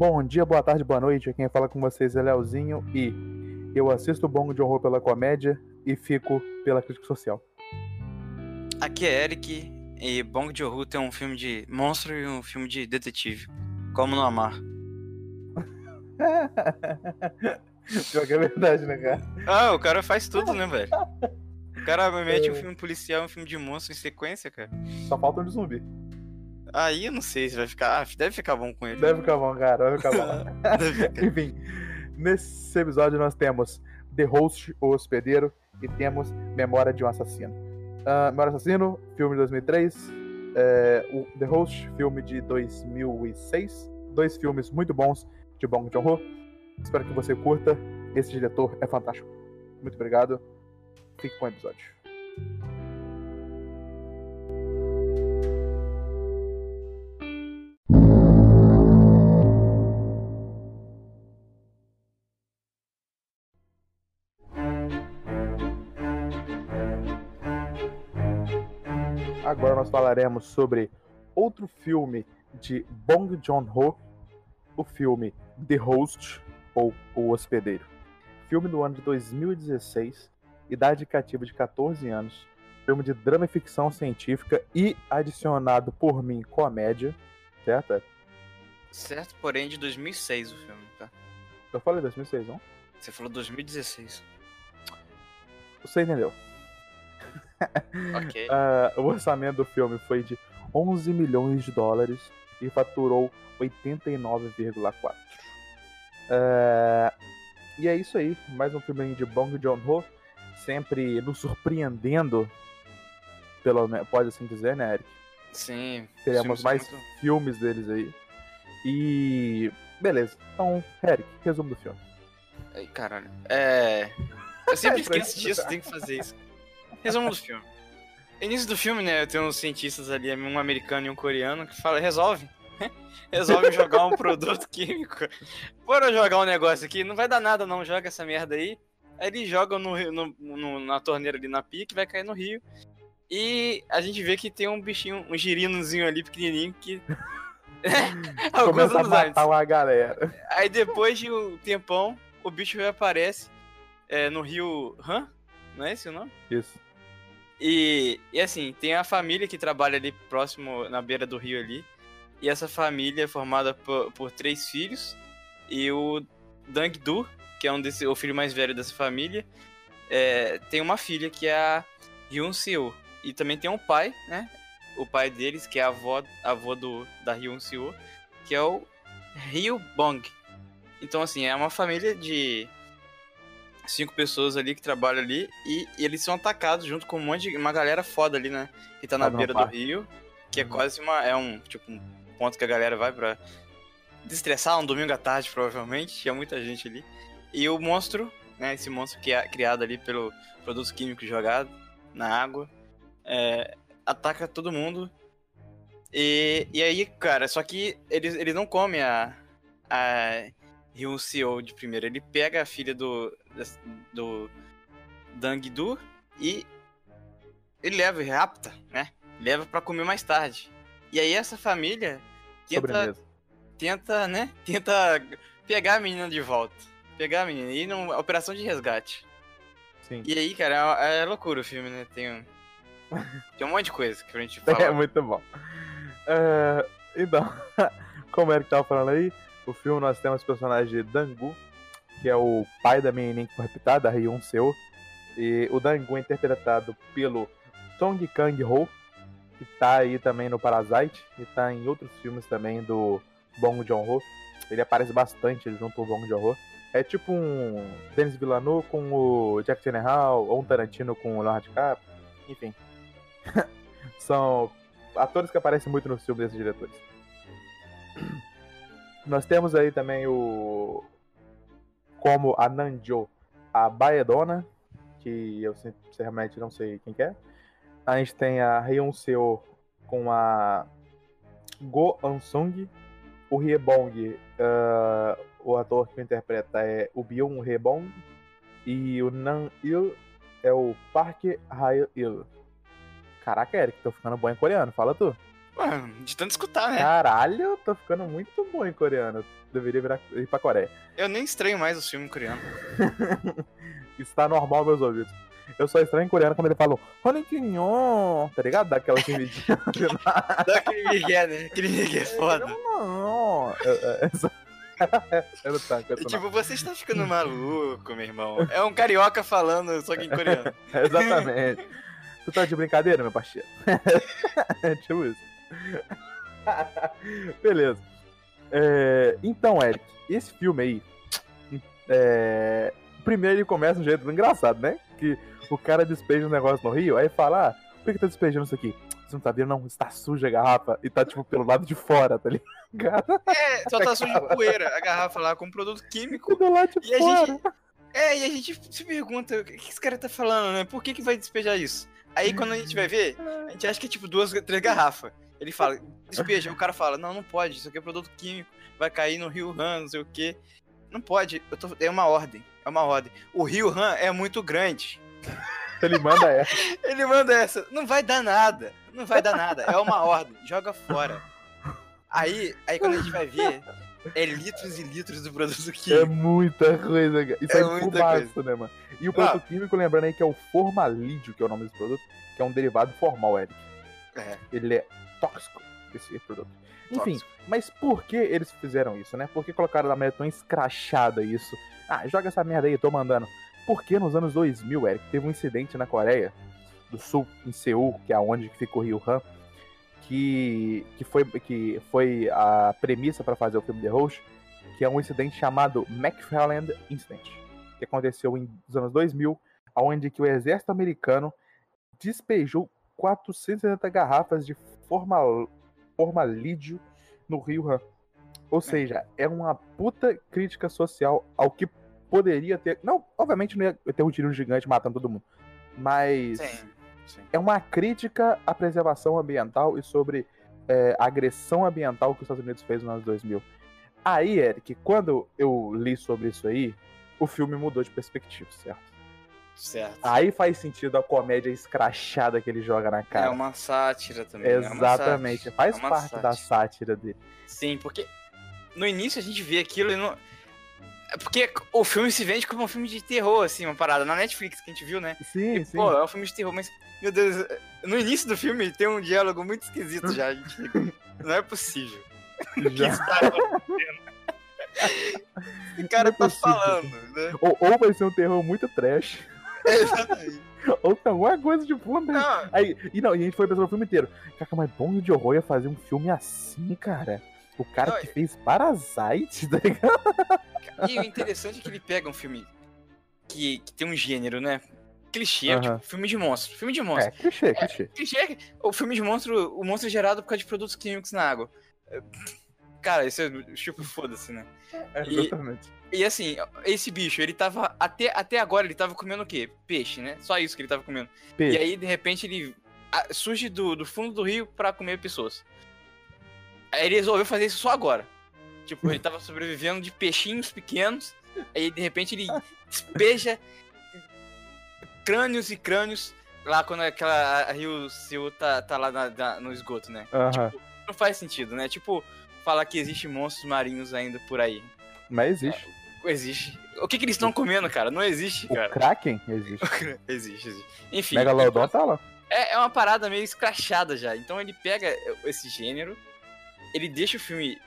Bom dia, boa tarde, boa noite. Quem fala com vocês é Leozinho e eu assisto Bong de Horror pela comédia e fico pela crítica social. Aqui é Eric e Bong Joon-ho tem um filme de monstro e um filme de detetive. Como não amar? Pior que é verdade, né, cara? Ah, o cara faz tudo, né, velho? O cara mete um filme policial, um filme de monstro em sequência, cara. Só falta um de zumbi. Aí eu não sei se vai ficar. ah, Deve ficar bom com ele. Deve ficar bom, cara. Vai ficar bom. Enfim, nesse episódio nós temos The Host, o Hospedeiro, e temos Memória de um Assassino. Ah, Memória Assassino, filme de 2003. é, o The Host, filme de 2006. Dois filmes muito bons de Bong Joon-ho. Espero que você curta. Esse diretor é fantástico. Muito obrigado. Fique com o episódio. Falaremos sobre outro filme de Bong Joon-ho, o filme The Host ou O Hospedeiro. Filme do ano de 2016, idade cativa de 14 anos, filme de drama e ficção científica e adicionado por mim comédia, certo? Certo, porém de 2006 o filme, tá? Eu falei 2006, não? Você falou 2016. Você entendeu? Ok. Ah, o orçamento do filme foi de 11 milhões de dólares e faturou 89,4. Ah, e é isso aí, mais um filme de Bong Joon-ho, sempre nos surpreendendo, pelo pode assim dizer, né, Eric? Sim. Teremos mais muito- filmes deles aí. E beleza, então, Eric, resumo do filme. Ai, caralho. É. Eu sempre É, esqueço disso, tem que fazer isso. Resumo do filme. Início do filme, né? Tem uns cientistas ali, um americano e um coreano, que fala, resolve. Resolve jogar um produto químico. Bora jogar um negócio aqui, não vai dar nada não, joga essa merda aí. Aí eles jogam no, no- no- na torneira ali na pia, que vai cair no rio. E a gente vê que tem um bichinho, um girinozinho ali pequenininho que. Começa a antes. matar uma galera. Aí depois de um tempão, o bicho reaparece é, no rio Han, não é esse o nome? Isso. E, e assim, tem a família que trabalha ali próximo, na beira do rio ali. E essa família é formada por, por três filhos. E o Dang-du, que é um desse, o filho mais velho dessa família, é, tem uma filha que é a Hyun Seo. E também tem um pai, né? O pai deles, que é a avó, avó do, da Hyun Seo, que é o Ryu Bong. Então, assim, é uma família de cinco pessoas ali que trabalham ali e, e eles são atacados junto com um monte de uma galera foda ali, né? Que tá na no beira do rio, que é Uhum. quase uma é um tipo um ponto que a galera vai pra destressar um domingo à tarde provavelmente, tinha muita gente ali. E o monstro, né, esse monstro que é criado ali pelo produtos químicos jogados na água, é, ataca todo mundo. E, e aí, cara, só que eles, eles não comem a, a Hyun Seo de primeiro. Ele pega a filha do, do Dang-du e ele leva, ele rapta, né? Leva pra comer mais tarde. E aí essa família tenta, Sobremesa. tenta, né? Tenta pegar a menina de volta. Pegar a menina. E numa operação de resgate. Sim. E aí, cara, é, é loucura o filme, né? Tem um, tem um monte de coisa que a gente fala. É muito bom. É, então, como o Eric tava falando aí, o filme nós temos o personagem de Dangu, que é o pai da menininha que foi raptada, a Hyun Seo. E o Dangu é interpretado pelo Song Kang-ho, que tá aí também no Parasite, e tá em outros filmes também do Bong Joon-ho. Ele aparece bastante junto ao Bong Joon-ho. É tipo um Denis Villeneuve com o Jack Gyllenhaal, ou um Tarantino com o Leonardo DiCaprio, enfim. São atores que aparecem muito nos filmes desses diretores. Nós temos aí também o. Como a Nanjo, a Baedona, que eu sin- sinceramente não sei quem que é. A gente tem a Hyun Seo com a Go Ansung. O Riebong, ah, o ator que interpreta é o Byung Rebong. E o Nan Il é o Park Hae Il. Caraca, Eric, tô ficando bom em coreano, fala tu. Mano, de tanto escutar, né? Caralho, eu tô ficando muito bom em coreano. Deveria virar, ir pra Coreia. Eu nem estranho mais os filmes coreanos. Está normal meus ouvidos. Eu só estranho em coreano quando ele fala Honikinho, tá ligado? Daquela gemidinha. Dá aquele migué, né? Aquele migué foda. Não, eu, eu, eu não tanco, eu E, tô tipo, você está ficando maluco, meu irmão. É um carioca falando, só que em coreano. Exatamente. tu tá de brincadeira, meu parceiro? É tipo isso. Beleza. É, então, Eric, esse filme aí. é, primeiro ele começa de um jeito engraçado, né? Que o cara despeja um negócio no rio, aí fala: Ah, por que tá despejando isso aqui? Você não tá vendo, não? Está suja a garrafa e tá, tipo, pelo lado de fora, tá ligado? É, só tá sujo de poeira. A garrafa lá com produto químico. Do lado de E fora. gente. É, e a gente se pergunta, o que que esse cara tá falando, né? Por que, que vai despejar isso? Aí quando a gente vai ver, a gente acha que é tipo duas, três garrafas. Ele fala, despeja, o cara fala, não, não pode, isso aqui é produto químico, vai cair no Rio Han, não sei o quê. Não pode, eu tô, é uma ordem, é uma ordem. O Rio Han é muito grande. Ele manda essa. Ele manda essa, não vai dar nada, não vai dar nada, é uma ordem, joga fora. Aí, aí quando a gente vai ver, é litros e litros do produto É químico. muita coisa, cara. Isso É é, muita fumaça, né, mano? E o produto químico, lembrando aí que é o formalídeo, que é o nome desse produto, que é um derivado formal, Eric. É, Ele é tóxico, esse produto. Enfim, tóxico. mas por que eles fizeram isso, né? Por que colocaram da maneira tão escrachada isso? Ah, joga essa merda aí, tô mandando. Porque nos anos 2000, Eric, teve um incidente na Coreia do Sul, em Seul, que é onde fica o Rio Han, que, que, foi, que foi a premissa para fazer o filme The Host, que é um incidente chamado McFarland Incident, que aconteceu em, nos anos 2000, onde que o exército americano despejou 470 garrafas de formal, formalídeo no Rio Han. Ou seja, é uma puta crítica social ao que poderia ter. Não, obviamente não ia ter um tiro gigante matando todo mundo. Mas Sim, sim. é uma crítica à preservação ambiental e sobre é, a agressão ambiental que os Estados Unidos fez nos anos 2000. Aí, Eric, quando eu li sobre isso aí, o filme mudou de perspectiva, certo? Certo. Aí faz sentido a comédia escrachada que ele joga na É cara. uma sátira também. é Exatamente, sátira, faz é parte da sátira. sátira dele. Sim, porque no início a gente vê aquilo e não. É porque o filme se vende como um filme de terror, assim, uma parada. Na Netflix que a gente viu, né? Sim, E, sim. Pô, é um filme de terror, mas, meu Deus, no início do filme tem um diálogo muito esquisito já. A gente fica, não é possível. O que já. está acontecendo? Esse cara Não é tá possível. falando, né? Ou, ou vai ser um terror muito trash, Exatamente. ou tem alguma coisa de fundo. né? Não, Aí, e não, e a gente foi pensando o filme inteiro. Caraca, mas bom de horror ia fazer um filme assim, cara. O cara Não, que fez Parasite, tá ligado? E o interessante é que ele pega um filme que, que tem um gênero, né? Clichê, Aham. tipo, filme de monstro. Filme de monstro. É, clichê, clichê. Clichê, o filme de monstro, o monstro é gerado por causa de produtos químicos na água. É, Cara, isso é tipo, foda-se, né? E- Exatamente. E assim, esse bicho, ele tava. Até, até agora ele tava comendo o quê? Peixe, né? Só isso que ele tava comendo. Peixe. E aí, de repente, ele surge do, do fundo do rio pra comer pessoas. Aí ele resolveu fazer isso só agora. Tipo, ele tava sobrevivendo de peixinhos pequenos. Aí, de repente, ele despeja crânios e crânios lá quando aquela a Rio Seul tá, tá lá na- na- no esgoto, né? Aham. Não faz sentido, né? Tipo, falar que existe monstros marinhos ainda por aí. Mas existe. Existe. O que, que eles estão comendo, cara? Não existe, O cara. Kraken existe. existe, existe. Enfim. Megalodon tá lá. É, é uma parada meio escrachada já. Então ele pega esse gênero, ele deixa o filme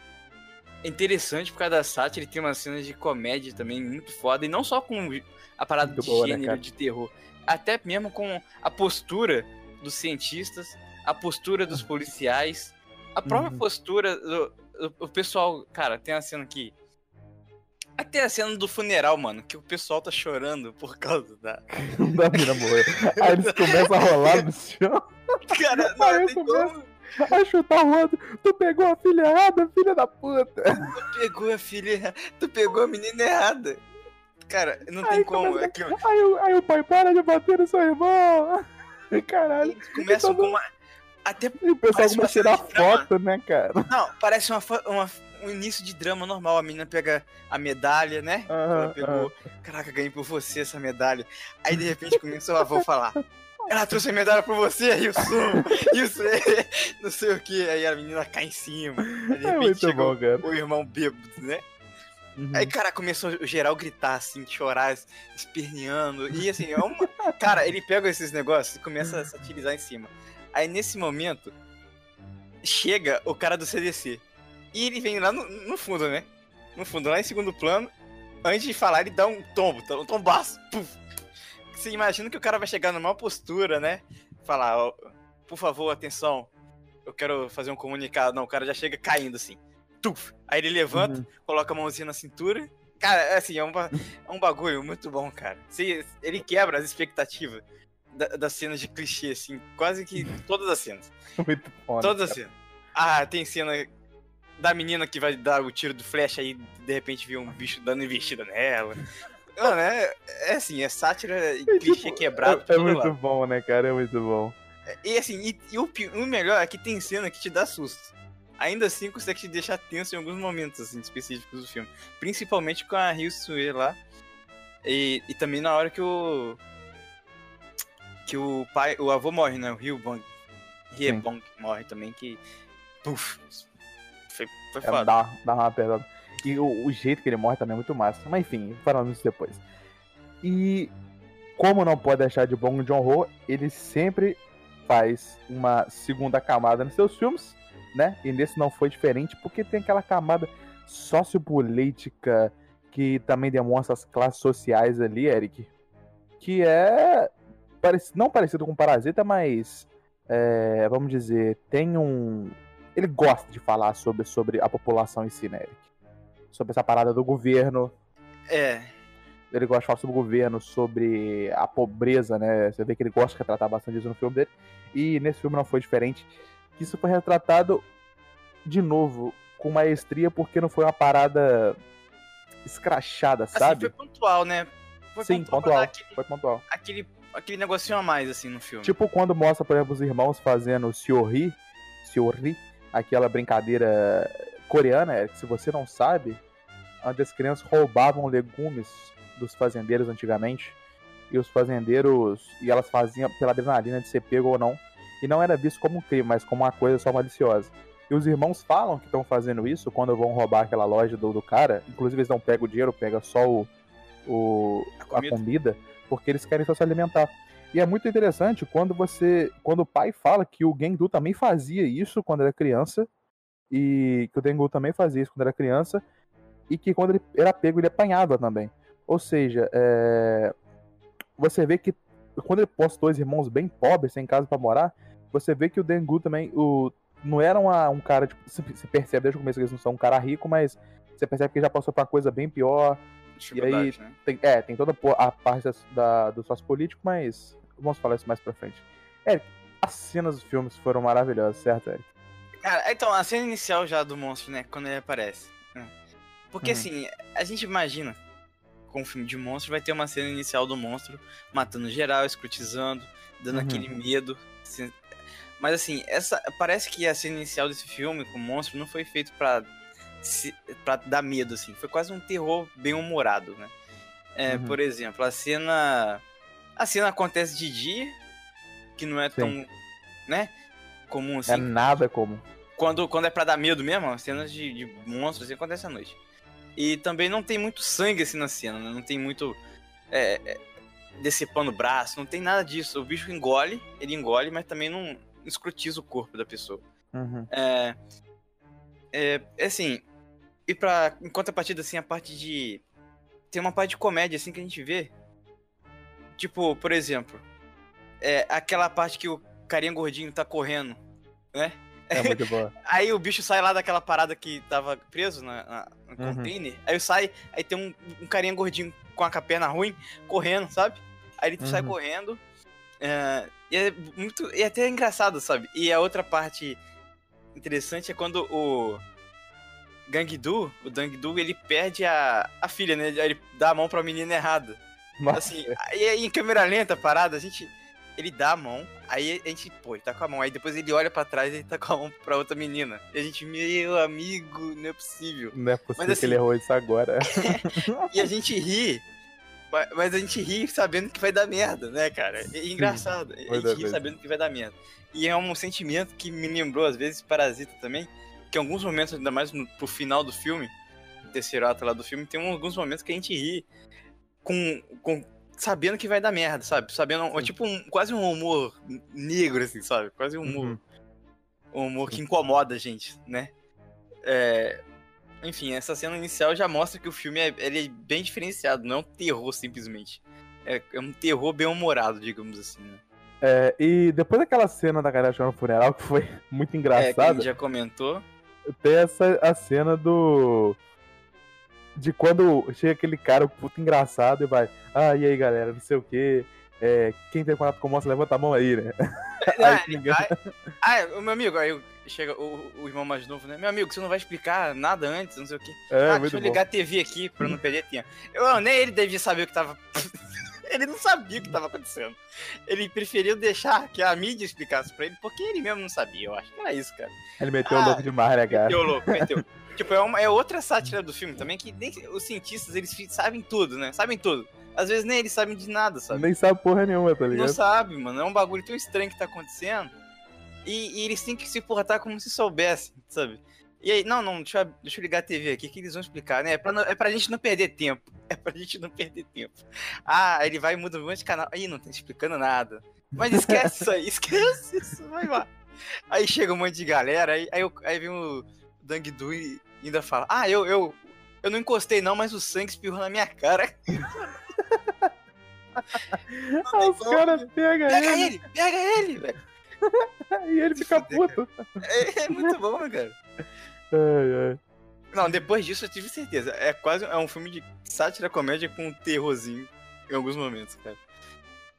interessante por causa da sátira, ele tem umas cenas de comédia também muito foda, e não só com a parada Muito de boa, né, gênero, cara? de terror, até mesmo com a postura dos cientistas, a postura dos policiais, a própria Uhum. postura do, o pessoal, cara, tem uma cena aqui até a cena do funeral, mano, que o pessoal tá chorando por causa da. da mina morreu. Aí eles começam a rolar no chão. Cara, não Aí tem começa- como. A chutar o outro. Tu pegou a filha errada, filha da puta. Tu pegou a filha. Tu pegou a menina errada. Cara, não tem Aí como. começa- É que Aí, o- aí o pai para de bater no seu irmão. Caralho. eles começam com uma. Até. E o pessoal começa a tirar foto, né, cara? Não, parece uma, uma- um início de drama normal. A menina pega a medalha, né? Aham, Ela pegou. Caraca, ganhei por você essa medalha. Aí de repente começa o avô a falar. ela trouxe a medalha pra você, Wilson. Wilson, não sei o que. Aí a menina cai em cima. Aí, de É repente muito chega bom, o- cara. o irmão bêbado, né? Uhum. Aí, cara, começou o geral gritar, assim, chorar, esperneando. E assim, é uma. Cara, ele pega esses negócios e começa a satirizar em cima. Aí nesse momento, chega o cara do CDC. E ele vem lá no, no fundo, né? No fundo, lá em segundo plano. Antes de falar, ele dá um tombo, um tombaço. Puf. Você imagina que o cara vai chegar numa postura, né? Falar, ó, por favor, atenção. Eu quero fazer um comunicado. Não, o cara já chega caindo assim. Tuf. Aí ele levanta, Uhum. coloca a mãozinha na cintura. Cara, assim, é um, é um bagulho muito bom, cara. Se- ele quebra as expectativas da- das cenas de clichê, assim, quase que todas as cenas. Muito né, Todas as cara? cenas. Ah, tem cena da menina que vai dar o tiro do flash aí, de repente vê um bicho dando investida nela. Mano, é, é assim, é sátira e clichê tipo, quebrado. É, é muito lado. bom, né, cara? É muito bom. E assim, e, e o, o melhor é que tem cena que te dá susto. Ainda assim consegue te deixar tenso em alguns momentos assim, específicos do filme. Principalmente com a Ryu Sue lá. E, e também na hora que o. Que o pai. O avô morre, né? O Ryu Bong. Riebong morre também, que. Puf! Foi, foi É, foda. dá, dá uma pesada. E o, o jeito que ele morre também é muito massa. Mas enfim, falando isso depois. E como não pode deixar de Bong Joon-ho, ele sempre faz uma segunda camada nos seus filmes, né? E nesse não foi diferente, porque tem aquela camada sociopolítica que também demonstra as classes sociais ali, Eric. Que é parec- não parecido com Parasita, mas é, vamos dizer, tem um. Ele gosta de falar sobre, sobre a população em si, né, Eric? Sobre essa parada do governo. É, Ele gosta de falar sobre o governo, sobre a pobreza, né? Você vê que ele gosta de retratar bastante isso no filme dele. E nesse filme não foi diferente. Isso foi retratado de novo com maestria, porque não foi uma parada escrachada, assim, sabe? foi pontual, né? Foi Sim, pontual. dar Aquele, Foi pontual. aquele, aquele negocinho a mais, assim, no filme. Tipo quando mostra, por exemplo, os irmãos fazendo o Seori, Seori, aquela brincadeira coreana, que se você não sabe, onde as crianças roubavam legumes dos fazendeiros antigamente, e os fazendeiros, e elas faziam pela adrenalina de ser pego ou não, e não era visto como um crime, mas como uma coisa só maliciosa. E os irmãos falam que estão fazendo isso quando vão roubar aquela loja do, do cara, inclusive eles não pegam o dinheiro, pegam só o, o, A a comida. Porque eles querem só se alimentar. E é muito interessante quando você. Quando o pai fala que o Gengdu também fazia isso quando era criança. E que o Dengu também fazia isso quando era criança. E que quando ele era pego, ele apanhava também. Ou seja, é, você vê que quando ele postou dois irmãos bem pobres, sem casa pra morar, você vê que o Dengu também. O, não era uma- um cara. Tipo, se, percebe desde o começo que eles não são um cara rico, mas você percebe que já passou por uma coisa bem pior. Dificuldade, né? Tem, é, tem toda a parte das- da, do sócio político, mas vamos falar isso mais pra frente. Eric, as cenas dos filmes foram maravilhosas, certo, Eric? Cara, então, a cena inicial já do monstro, né? Quando ele aparece. né? Porque Uhum. assim, a gente imagina, com um filme de monstro, vai ter uma cena inicial do monstro matando geral, escrutizando, dando Uhum. aquele medo. assim. Mas assim, essa parece que a cena inicial desse filme com o monstro não foi feito pra, se- pra dar medo, assim. Foi quase um terror bem humorado, né? É, Uhum. Por exemplo, a cena. A cena acontece de dia, que não é tão. né? Comum assim é nada como. quando, quando é pra dar medo mesmo, as cenas de, de monstros assim, acontecem à noite. E também não tem muito sangue assim na cena, né? Não tem muito. É, é, decepando o braço, não tem nada disso. O bicho engole, ele engole, mas também não escrutiza o corpo da pessoa. Uhum. É. É, é assim. E pra. Em contrapartida, assim, a parte de. Tem uma parte de comédia, assim, que a gente vê. Tipo, por exemplo. É aquela parte que o carinha gordinho tá correndo, né? É muito boa. Aí o bicho sai lá daquela parada que tava preso na, na- no Uhum. container. Aí sai, aí tem um, um carinha gordinho com a perna ruim, correndo, sabe? Aí ele sai Uhum. correndo. é, e é muito. E é até engraçado, sabe? E a outra parte interessante é quando o Gangdu, o Dangdu, ele perde a, a filha, né? Ele dá a mão pra menina errada. Nossa, Assim, aí aí em câmera lenta, parada, a gente. Ele dá a mão, aí a gente, pô, ele tá com a mão. Aí depois ele olha pra trás e ele tá com a mão pra outra menina. E a gente, meu amigo, não é possível. não é possível Mas, que ele assim- errou isso agora. E a gente ri, Mas, a gente ri sabendo que vai dar merda, né, cara? É engraçado. a vai dar gente ri sabendo que vai dar merda. E é um sentimento que me lembrou, às vezes, Parasita também. Que em alguns momentos, ainda mais no, pro final do filme, terceiro ato lá do filme, tem alguns momentos que a gente ri com. com sabendo que vai dar merda, sabe? Sabendo. Sim. Tipo, um, quase um humor negro, assim, sabe? Quase um humor. Uhum. Um humor que incomoda a gente, né? É, Enfim, essa cena inicial já mostra que o filme é, ele é bem diferenciado, não é um terror simplesmente. É, é um terror bem humorado, digamos assim, né? É, e depois daquela cena da galera chorando no funeral, que foi muito É, engraçada, gente já comentou. Tem essa a cena do. De quando chega aquele cara, o puto engraçado, e vai. Ah, e aí galera, não sei o quê. É, quem tem contato com o monstro, levanta a mão aí, né? Aí Ah, ah, o meu amigo, aí chega o, o irmão mais novo, né? Meu amigo, você não vai explicar nada antes, não sei o quê. É, ah, deixa eu bom. ligar a TV aqui pra não perder tempo. Eu, nem ele devia saber o que tava. ele não sabia o que tava acontecendo. Ele preferiu deixar que a mídia explicasse pra ele, porque ele mesmo não sabia, eu acho que era isso, cara. Ele meteu o Ah, louco demais, né, cara? Meteu louco, meteu. tipo, é, uma, é outra sátira do filme também, que nem os cientistas, eles sabem tudo, né? Sabem tudo. Às vezes nem eles sabem de nada, sabe? Nem sabe porra nenhuma, tá Não ligado? sabe, mano. É um bagulho tão estranho que tá acontecendo. E, e eles têm que se portar como se soubessem, sabe? E aí, não, não, deixa eu, deixa eu ligar a TV aqui, que eles vão explicar, né? É pra, não- é pra gente não perder tempo. É pra gente não perder tempo. Ah, ele vai e muda um monte de canal. Ih, não tá explicando nada. Mas esquece isso aí, esquece isso, vai lá. Aí chega um monte de galera, aí, aí, eu- aí vem o Dang Du e ainda fala: Ah, eu, eu, eu não encostei não, mas o sangue espirrou na minha cara. Ah, os caras pegam Pega ele ele, pega ele, velho. e ele fica puto. É, é muito bom, cara. Ai, ai. Não, depois disso eu tive certeza. É quase é um filme de sátira comédia com um terrorzinho em alguns momentos, cara.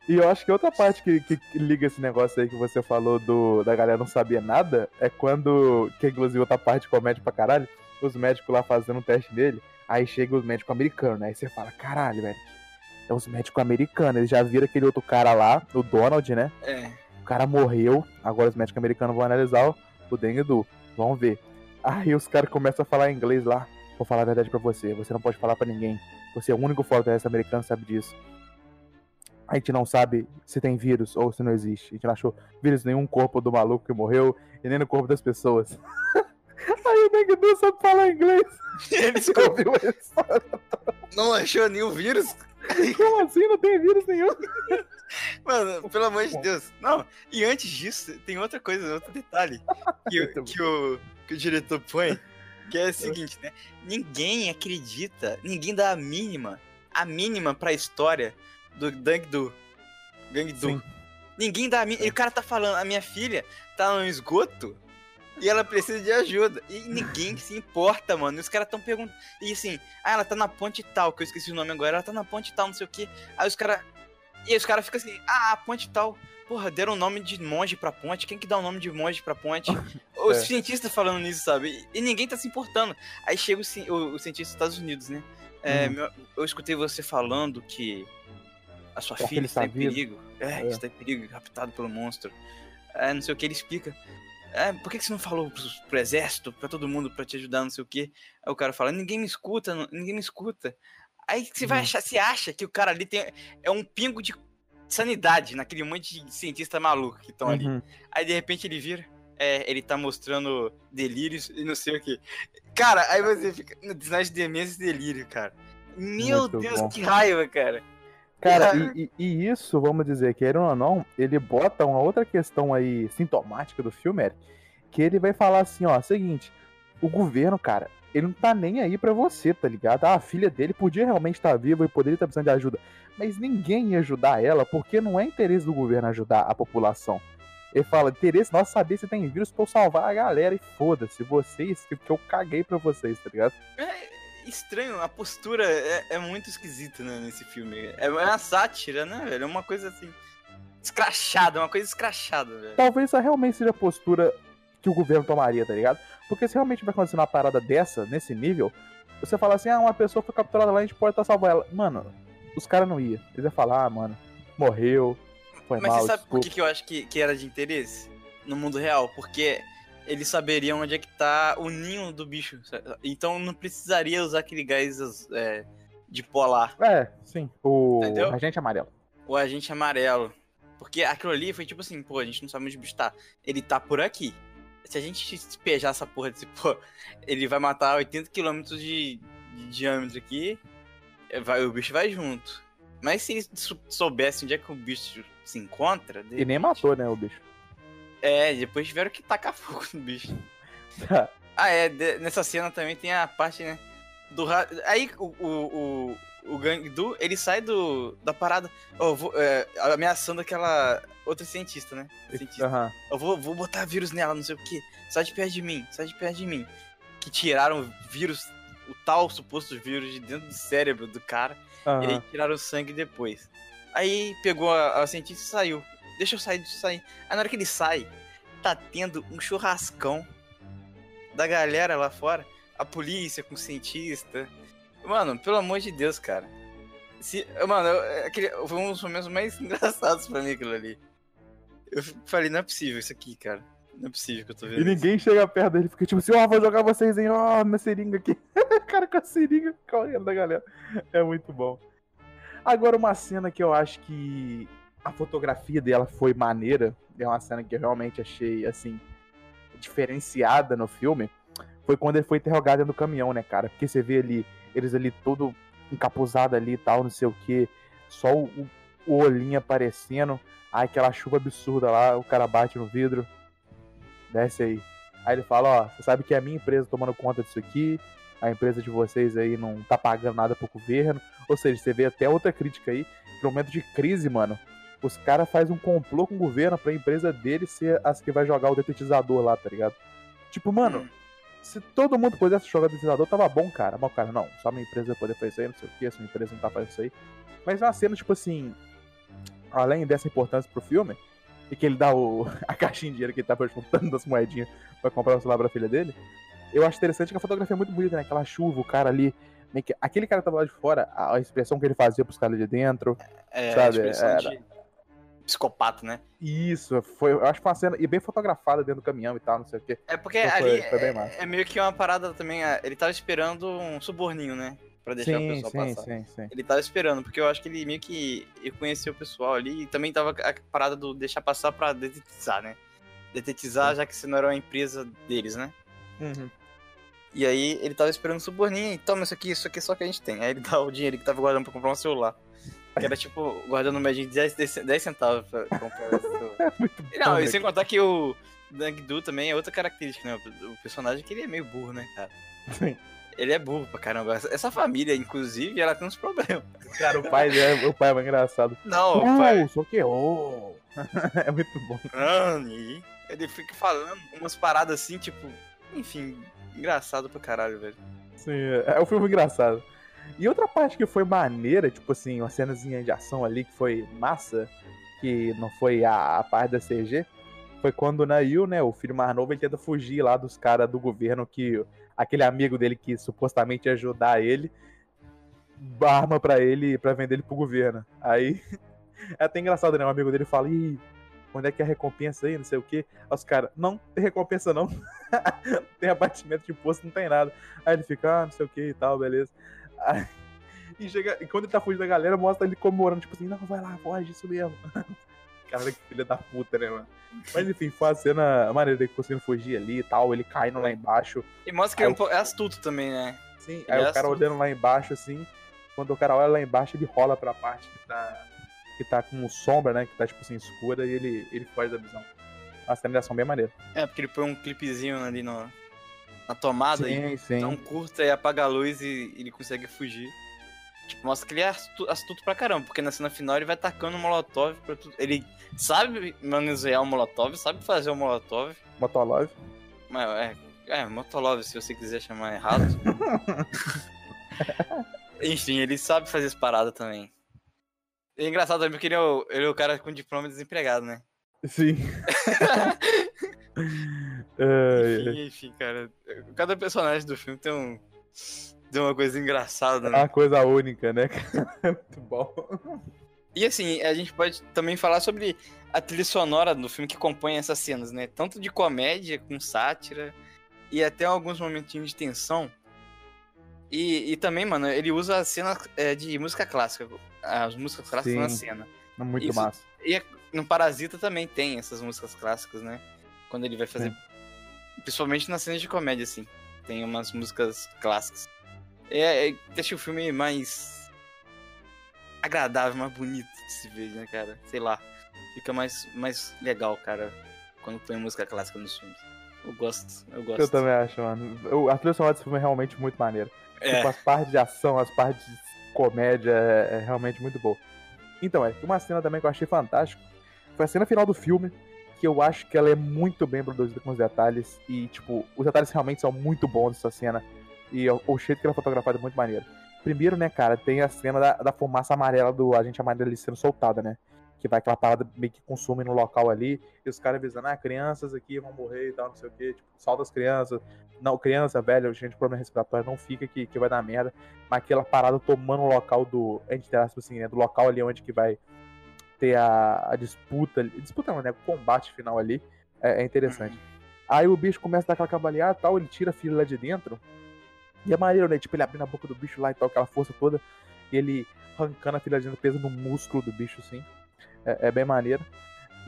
E eu acho que outra parte que, que liga esse negócio aí que você falou do, da galera não saber nada é quando, que inclusive outra parte de comédia pra caralho, os médicos lá fazendo um teste nele, aí chega os médicos americanos, né? Aí você fala, caralho, velho, é os médicos americanos, eles já viram aquele outro cara lá, o Donald, né? É. O cara morreu, agora os médicos americanos vão analisar o, o Dengue do. Vamos ver. Aí os caras começam a falar inglês lá. Vou falar a verdade pra você, você não pode falar pra ninguém. Você é o único fora do resto americano que sabe disso. A gente não sabe se tem vírus ou se não existe. A gente não achou vírus em nenhum corpo do maluco que morreu e nem no corpo das pessoas. Aí o Dengue do sabe falar inglês. Ele ouviu isso? não achou nenhum vírus? Como assim? Não tem vírus nenhum. Mano, pelo amor de Deus. Não, e antes disso, tem outra coisa, outro detalhe que, que, o, que o diretor põe, que é o seguinte, né? Ninguém acredita, ninguém dá a mínima, a mínima pra história do Dang Du. Gang Du. Ninguém dá a mínima. E o cara tá falando, a minha filha tá no esgoto e ela precisa de ajuda. E ninguém se importa, mano. E os caras tão perguntando. E assim, ah, ela tá na ponte tal, que eu esqueci o nome agora, ela tá na ponte tal, não sei o quê. Aí os caras. E aí os caras ficam assim, ah, a ponte tal. Porra, deram o nome de monge pra ponte. Quem que dá o nome de monge pra ponte? Os É. cientistas falando nisso, sabe? E, ninguém tá se importando. Aí chega o, o, o cientista dos Estados Unidos, né? É, meu- eu escutei você falando que a sua filha filha está está em perigo. É, É. está em perigo, raptado pelo monstro. É, não sei o que, ele explica. É, por que, que você não falou pro, pro exército, pra todo mundo, pra te ajudar, não sei o que? Aí o cara fala, ninguém me escuta, não- ninguém me escuta. Aí você vai Uhum. achar, você acha que o cara ali tem, é um pingo de sanidade naquele monte de cientista maluco que estão ali. Uhum. Aí de repente ele vira, é, ele tá mostrando delírios e não sei o que. Cara, aí você fica, sinais de demência e delírio, cara. Meu Muito Deus, bom. que raiva, cara. Cara, Cara. e, e- e isso, vamos dizer, querendo ou não, ele bota uma outra questão aí sintomática do filme, Eric, que ele vai falar assim, ó, seguinte, o governo, cara, ele não tá nem aí pra você, tá ligado? Ah, a filha dele podia realmente estar viva e poderia estar precisando de ajuda, mas ninguém ia ajudar ela, porque não é interesse do governo ajudar a população. Ele fala, interesse nosso saber se tem vírus pra eu salvar a galera e foda-se, vocês, que que eu caguei pra vocês, tá ligado? É estranho, a postura é, é muito esquisita, né, nesse filme. É uma sátira, né, velho? É uma coisa assim. Escrachada, uma coisa escrachada, velho. talvez essa realmente seja a postura que o governo tomaria, tá ligado? Porque se realmente vai acontecer uma parada dessa, nesse nível, você fala assim, ah, uma pessoa foi capturada lá, a gente pode estar salvando ela. Mano, os caras não iam. Eles iam falar, ah, mano, morreu, foi Mas mal, você sabe por desculpa. que, que eu acho que, que era de interesse no mundo real? Porque eles saberiam onde é que tá o ninho do bicho. Então não precisaria usar aquele gás é, de polar. É, sim. O Entendeu? agente amarelo. O agente amarelo. Porque aquilo ali foi tipo assim, pô, a gente não sabe onde o bicho tá. Ele tá por aqui. Se a gente despejar essa porra desse, pô, ele vai matar 80 km de, de diâmetro aqui, é, vai, o bicho vai junto. Mas se eles sou- soubessem onde é que o bicho se encontra, E nem matou, né, o bicho. É, depois tiveram que tacar fogo no bicho. Ah, é, de- nessa cena também tem a parte, né? Do ra... Aí o, o, o, o Gangdu, ele sai do, da parada, ó, vou, é, ameaçando aquela outra cientista, né? Cientista. Aham. Eu vou, vou botar vírus nela, não sei o que. Sai de perto de mim, sai de perto de mim. Que tiraram vírus, o tal suposto vírus de dentro do cérebro do cara. E aí tiraram o sangue depois. Aí pegou a, a cientista e saiu. Deixa eu sair, deixa eu sair. Aí na hora que ele sai, tá tendo um churrascão da galera lá fora. A polícia com o cientista. Mano, pelo amor de Deus, cara. Se, mano, eu- aquele, foi um dos momentos mais engraçados pra mim aquilo ali. Eu falei, não é possível isso aqui, cara. Não é possível que eu tô vendo E ninguém chega perto dele, fica tipo assim, ó, vou jogar vocês em, ó, minha seringa aqui. cara com a seringa correndo da galera. É muito bom. Agora, uma cena que eu acho que a fotografia dela foi maneira, é uma cena que eu realmente achei, assim, diferenciada no filme, foi quando ele foi interrogado dentro do caminhão, né, cara? Porque você vê ali, eles ali todo encapuzado ali e tal, não sei o que, só o, o olhinho aparecendo, aí aquela chuva absurda lá, o cara bate no vidro, desce aí. Aí ele fala, ó, você sabe que é a minha empresa tomando conta disso aqui, a empresa de vocês aí não tá pagando nada pro governo. Ou seja, você vê até outra crítica aí, no momento de crise, mano, os caras fazem um complô com o governo pra empresa dele ser as que vai jogar o detetizador lá, tá ligado? Tipo, mano, Hum. Se todo mundo pudesse jogar o detetizador, tava bom, cara. Mas o cara, não, só minha empresa vai poder fazer isso aí, não sei o que, essa minha empresa não tá fazendo isso aí. Mas é uma cena, tipo assim, além dessa importância pro filme, e que ele dá o, a caixinha de dinheiro que ele tava juntando das moedinhas pra comprar o celular pra filha dele, eu acho interessante que a fotografia é muito bonita, né? Aquela chuva, o cara ali. Aquele cara que tava lá de fora, a, a expressão que ele fazia pros caras de dentro. É, Sabe, a expressão era- de psicopata, né? Isso, foi, eu acho que foi uma cena e bem fotografada dentro do caminhão e tal, não sei o quê. É porque Então foi- ali foi bem é, é meio que uma parada também. é, Ele tava esperando um suborninho, né? Pra deixar o Sim, pessoal sim, passar. sim, sim. Ele tava esperando, porque eu acho que ele meio que conheceu o pessoal ali e também tava a parada do deixar passar pra detetizar, né? Detetizar, já que você não era uma empresa deles, né? Uhum. E aí ele tava esperando o suborninho, e toma isso aqui, isso aqui é só que a gente tem. Aí ele dá o dinheiro que tava guardando pra comprar um celular. Que era tipo, guardando média de 10, 10 centavos pra comprar celular. É. Não, e sem contar que o Dang-Du também é outra característica, né? O personagem que ele é meio burro, né, cara? Sim. Ele é burro pra caramba. Essa- Essa família, inclusive, ela tem uns problemas. Cara, o pai, é, o pai é mais engraçado. Não, o pai. só que oh. É muito bom. Nani. Ele fica falando umas paradas assim, tipo. Enfim, engraçado pra caralho, velho. Sim, é, é um filme engraçado. E outra parte que foi maneira, tipo assim, uma cenazinha de ação ali que foi massa, que não foi a, a parte da CG, foi quando o Nail, né, o filho mais novo, ele tenta fugir lá dos caras do governo que aquele amigo dele que supostamente ia ajudar ele, arma pra ele pra vender ele pro governo. Aí é até engraçado, né? Um amigo dele fala, ih, quando é que é a recompensa aí? Não sei o quê. Aí os caras, não, tem recompensa não. tem abatimento de imposto, não tem nada. Aí ele fica, ah, não sei o que e tal, beleza. Aí, e, chega, e quando ele tá fugindo da galera, mostra ele comemorando, tipo assim, não, vai lá, foge, isso mesmo. Cara, que filha da puta, né, mano? Mas enfim, foi uma cena maneira dele conseguindo fugir ali e tal, ele caindo lá embaixo. E mostra que ele é, um pouco- é astuto também, né? Sim, Ele aí é o cara astuto. olhando lá embaixo, assim, quando o cara olha lá embaixo, ele rola pra parte que tá, que tá com sombra, né, que tá, tipo assim, escura, e ele, ele foge da visão. Uma cena de ação bem maneira. É, porque ele põe um clipezinho ali no, na tomada e Sim, sim. dá um curta e apaga a luz e ele consegue fugir. Tipo, mostra que ele é astu- astuto pra caramba, porque na cena final ele vai tacando um molotov pra tudo. Ele sabe manusear o molotov, sabe fazer o molotov. Motolove. Mas é, é, Motolov, se você quiser chamar errado. Enfim, ele sabe fazer as paradas também. É engraçado também porque ele é, o, ele é o cara com diploma de desempregado, né? Sim. É, Enfim, enfim, cara. Cada personagem do filme tem um. Tem uma coisa engraçada, é né? uma coisa única, né? É muito bom. E assim, a gente pode também falar sobre a trilha sonora do filme que compõe essas cenas, né? Tanto de comédia, com sátira, e até alguns momentinhos de tensão. E, e também, mano, ele usa a cena é, de música clássica. As músicas clássicas Sim. na cena. É muito Isso- massa. E é- no Parasita também tem essas músicas clássicas, né? Quando ele vai fazer. Principalmente nas cenas de comédia, assim. Tem umas músicas clássicas. É, é, deixa o filme mais. agradável, mais bonito de se ver, né, cara? Sei lá. Fica mais, mais legal, cara, quando põe música clássica nos filmes. Eu gosto, eu gosto. Eu também acho, mano. Eu- a trilha sonora desse filme é realmente muito maneira. É. Tipo, as partes de ação, as partes de comédia é, é realmente muito boa. Então, é, uma cena também que eu achei fantástico foi a cena final do filme, que eu acho que ela é muito bem produzida com os detalhes. E, tipo, os detalhes realmente são muito bons nessa cena. E o, jeito que ela é fotografada é muito maneiro. Primeiro, né, cara, tem a cena da, da fumaça amarela do agente amarelo sendo soltada, né? Que vai aquela parada meio que consome no local ali, e os caras avisando, ah, crianças aqui vão morrer e tal, não sei o quê, tipo, salva as crianças. Não, criança, velho, gente problema respiratório, não fica que, que vai dar merda. Mas aquela parada tomando o local do. Entre aspas, assim, né? Do local ali onde que vai ter a, a disputa. Disputa não, né? O combate final ali. É, é interessante. Aí o bicho começa a dar aquela cavaleada e tal, ele tira a filha lá de dentro. E é maneiro, né? Tipo, ele abrindo a boca do bicho lá e tal, aquela força toda. E ele arrancando a filha de dentro, pesa no músculo do bicho, assim. É, é bem maneiro.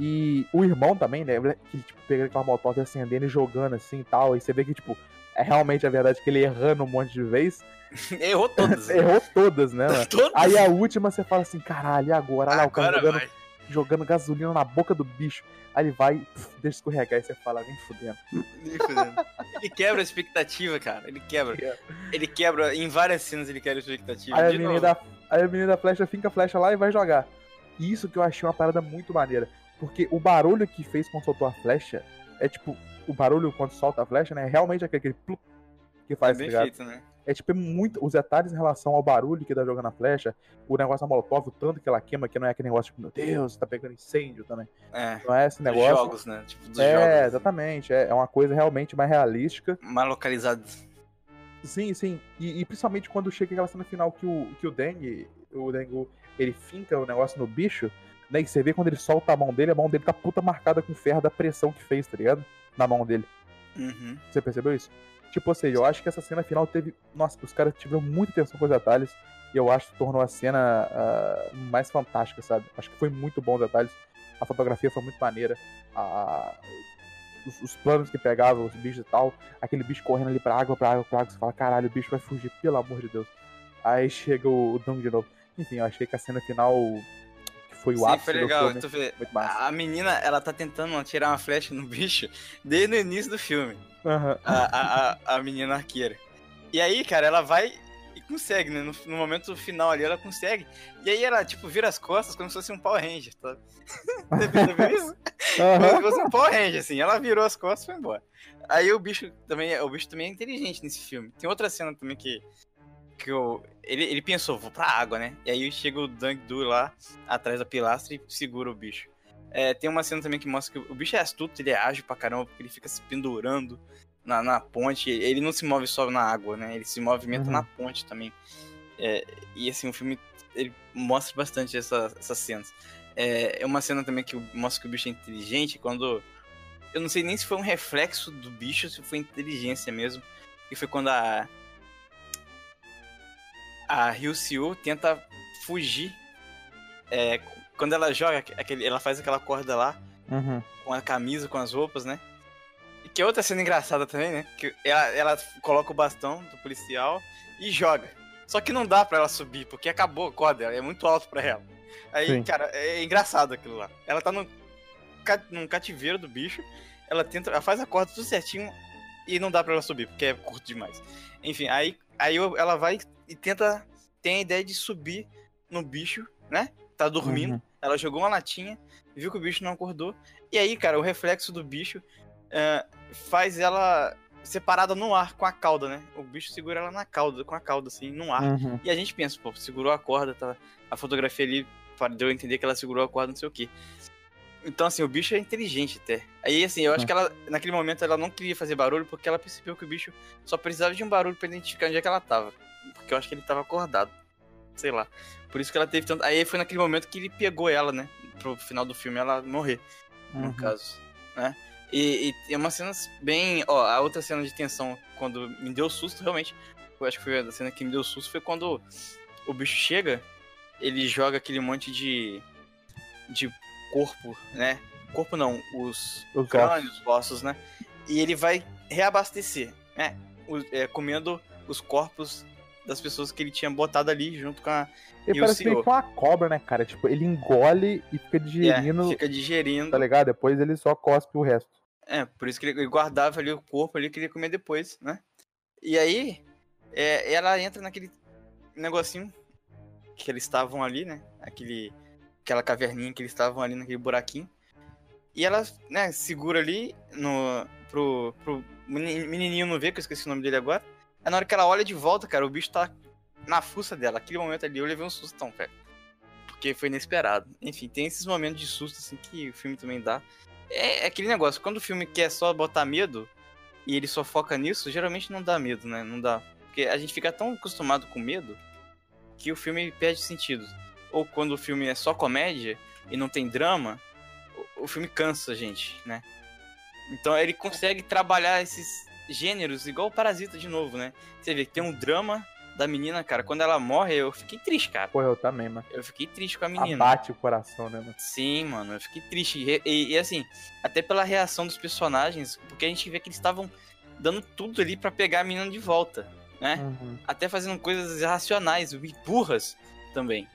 E o irmão também, né? Que, tipo, pegando aquela e acendendo e jogando assim e tal. E você vê que, tipo, é realmente a verdade que ele errando um monte de vez. Errou todas. Errou todas, né, todas. Aí a última você fala assim, caralho, e agora? Olha lá, o cara jogando, vai. jogando gasolina na boca do bicho. Aí ele vai, pff, deixa escorregar e você fala, vem fudendo. Nem fudendo. Ele quebra a expectativa, cara. Ele quebra. Ele quebra. Em várias cenas ele quebra a expectativa. Aí a, menina da, aí a menina da flecha finca a flecha lá e vai jogar. Isso que eu achei uma parada muito maneira. Porque o barulho que fez quando soltou a flecha é tipo, o barulho quando solta a flecha, né? É realmente aquele, aquele plup que É faz, tá bem feito, né? É tipo, é muito. Os detalhes em relação ao barulho que tá jogando a flecha, o negócio da molotov, o tanto que ela queima, que não é aquele negócio tipo, meu Deus, tá pegando incêndio também. É. Não é esse Dos negócio. jogos, né? Tipo, dos é, jogos. exatamente. É, é uma coisa realmente mais realística. Mais localizado. Sim, sim. E, e principalmente quando chega aquela cena final que o, que o Deng, o Dengu, ele finca o negócio no bicho, né? E você vê quando ele solta a mão dele, a mão dele tá puta marcada com ferro da pressão que fez, tá ligado? Na mão dele. Uhum. Você percebeu isso? Tipo, ou seja, eu acho que essa cena final teve. Nossa, os caras tiveram muita atenção com os detalhes. E eu acho que tornou a cena ah, mais fantástica, sabe? Acho que foi muito bom os detalhes. A fotografia foi muito maneira. A... Os, os planos que pegavam, os bichos e tal. Aquele bicho correndo ali pra água, pra água, pra água. Você fala, caralho, o bicho vai fugir, pelo amor de Deus. Aí chega o, o Dong de novo. Enfim, eu achei que a cena final, foi o Sim, ápice foi do legal. filme, vê, muito massa. a menina, ela tá tentando atirar uma flecha no bicho desde o início do filme. Aham. A, a, a, menina arqueira. E aí, cara, ela vai e consegue, né? No, no momento final ali, ela consegue. E aí ela, tipo, vira as costas como se fosse um Power Ranger, tá? Você percebeu isso? Como Aham. se fosse um Power Ranger, assim. Ela virou as costas e foi embora. Aí o bicho também, o bicho também é inteligente nesse filme. Tem outra cena também que. Que eu, ele, ele pensou, vou pra água, né? E aí chega o Dang Du lá, atrás da pilastra e segura o bicho. É, tem uma cena também que mostra que o bicho é astuto, ele é ágil pra caramba, porque ele fica se pendurando na, na ponte. Ele não se move só na água, né? Ele se movimenta Uhum. na ponte também. É, e assim, o filme ele mostra bastante essa- essas cenas. É, é uma cena também que mostra que o bicho é inteligente quando. Eu não sei nem se foi um reflexo do bicho, se foi inteligência mesmo. E foi quando a. A Ryu Siu tenta fugir. É, quando ela joga, aquele, ela faz aquela corda lá, Uhum. com a camisa, com as roupas, né? E que é outra cena engraçada também, né? Que ela, ela coloca o bastão do policial e joga. Só que não dá pra ela subir, porque acabou a corda, é muito alto pra ela. Aí, Sim. cara, é engraçado aquilo lá. Ela tá no, ca- num cativeiro do bicho, ela tenta, ela faz a corda tudo certinho e não dá pra ela subir, porque é curto demais. Enfim, aí, aí ela vai e tenta, tem a ideia de subir no bicho, né? Tá dormindo. Uhum. Ela jogou uma latinha, viu que o bicho não acordou. E aí, cara, o reflexo do bicho é, faz ela separada no ar com a cauda, né? O bicho segura ela na cauda, com a cauda, assim, no ar. Uhum. E a gente pensa, pô, segurou a corda, tá? A fotografia ali deu a entender que ela segurou a corda, não sei o quê. Então, assim, o bicho é inteligente até. Aí, assim, eu acho Ah. que ela, naquele momento, ela não queria fazer barulho porque ela percebeu que o bicho só precisava de um barulho pra identificar onde é que ela tava. Porque eu acho que ele tava acordado. Sei lá. Por isso que ela teve tanto. Aí foi naquele momento que ele pegou ela, né? Pro final do filme ela morrer, no Uhum. caso. Né? E, e é uma cena bem. Ó, a outra cena de tensão, quando me deu susto, realmente, eu acho que foi a cena que me deu susto, foi quando o bicho chega, ele joga aquele monte de. de corpo, né? Corpo não, os, Os crânios, os ossos, né? E ele vai reabastecer, né? O- é, comendo os corpos das pessoas que ele tinha botado ali junto com a. Ele E parece meio que uma cobra, né, cara? Tipo, ele engole e fica É, digerindo, fica digerindo. tá ligado? Depois ele só cospe o resto. É, por isso que ele guardava ali o corpo ali que ele ia comer depois, né? E aí, é, ela entra naquele negocinho que eles estavam ali, né? Aquele, aquela caverninha que eles estavam ali naquele buraquinho. E ela, né, segura ali no, pro, pro meni- menininho não ver, que eu esqueci o nome dele agora. Aí na hora que ela olha de volta, cara, o bicho tá na fuça dela. Aquele momento ali eu levei um sustão, velho. Porque foi inesperado. Enfim, tem esses momentos de susto, assim, que o filme também dá. É, é aquele negócio, quando o filme quer só botar medo e ele só foca nisso, geralmente não dá medo, né? Não dá. Porque a gente fica tão acostumado com medo que o filme perde sentido. Ou quando o filme é só comédia e não tem drama, o, o filme cansa a gente, né? Então ele consegue trabalhar esses gêneros igual o Parasita de novo, né? Você vê que tem um drama da menina, cara. Quando ela morre, eu fiquei triste, cara. Pô, eu também, mano. Eu fiquei triste com a menina. Abate o coração, né, mano? Sim, mano, eu fiquei triste. E, e- e, assim, até pela reação dos personagens, porque a gente vê que eles estavam dando tudo ali pra pegar a menina de volta, né? Uhum. Até fazendo coisas irracionais burras também,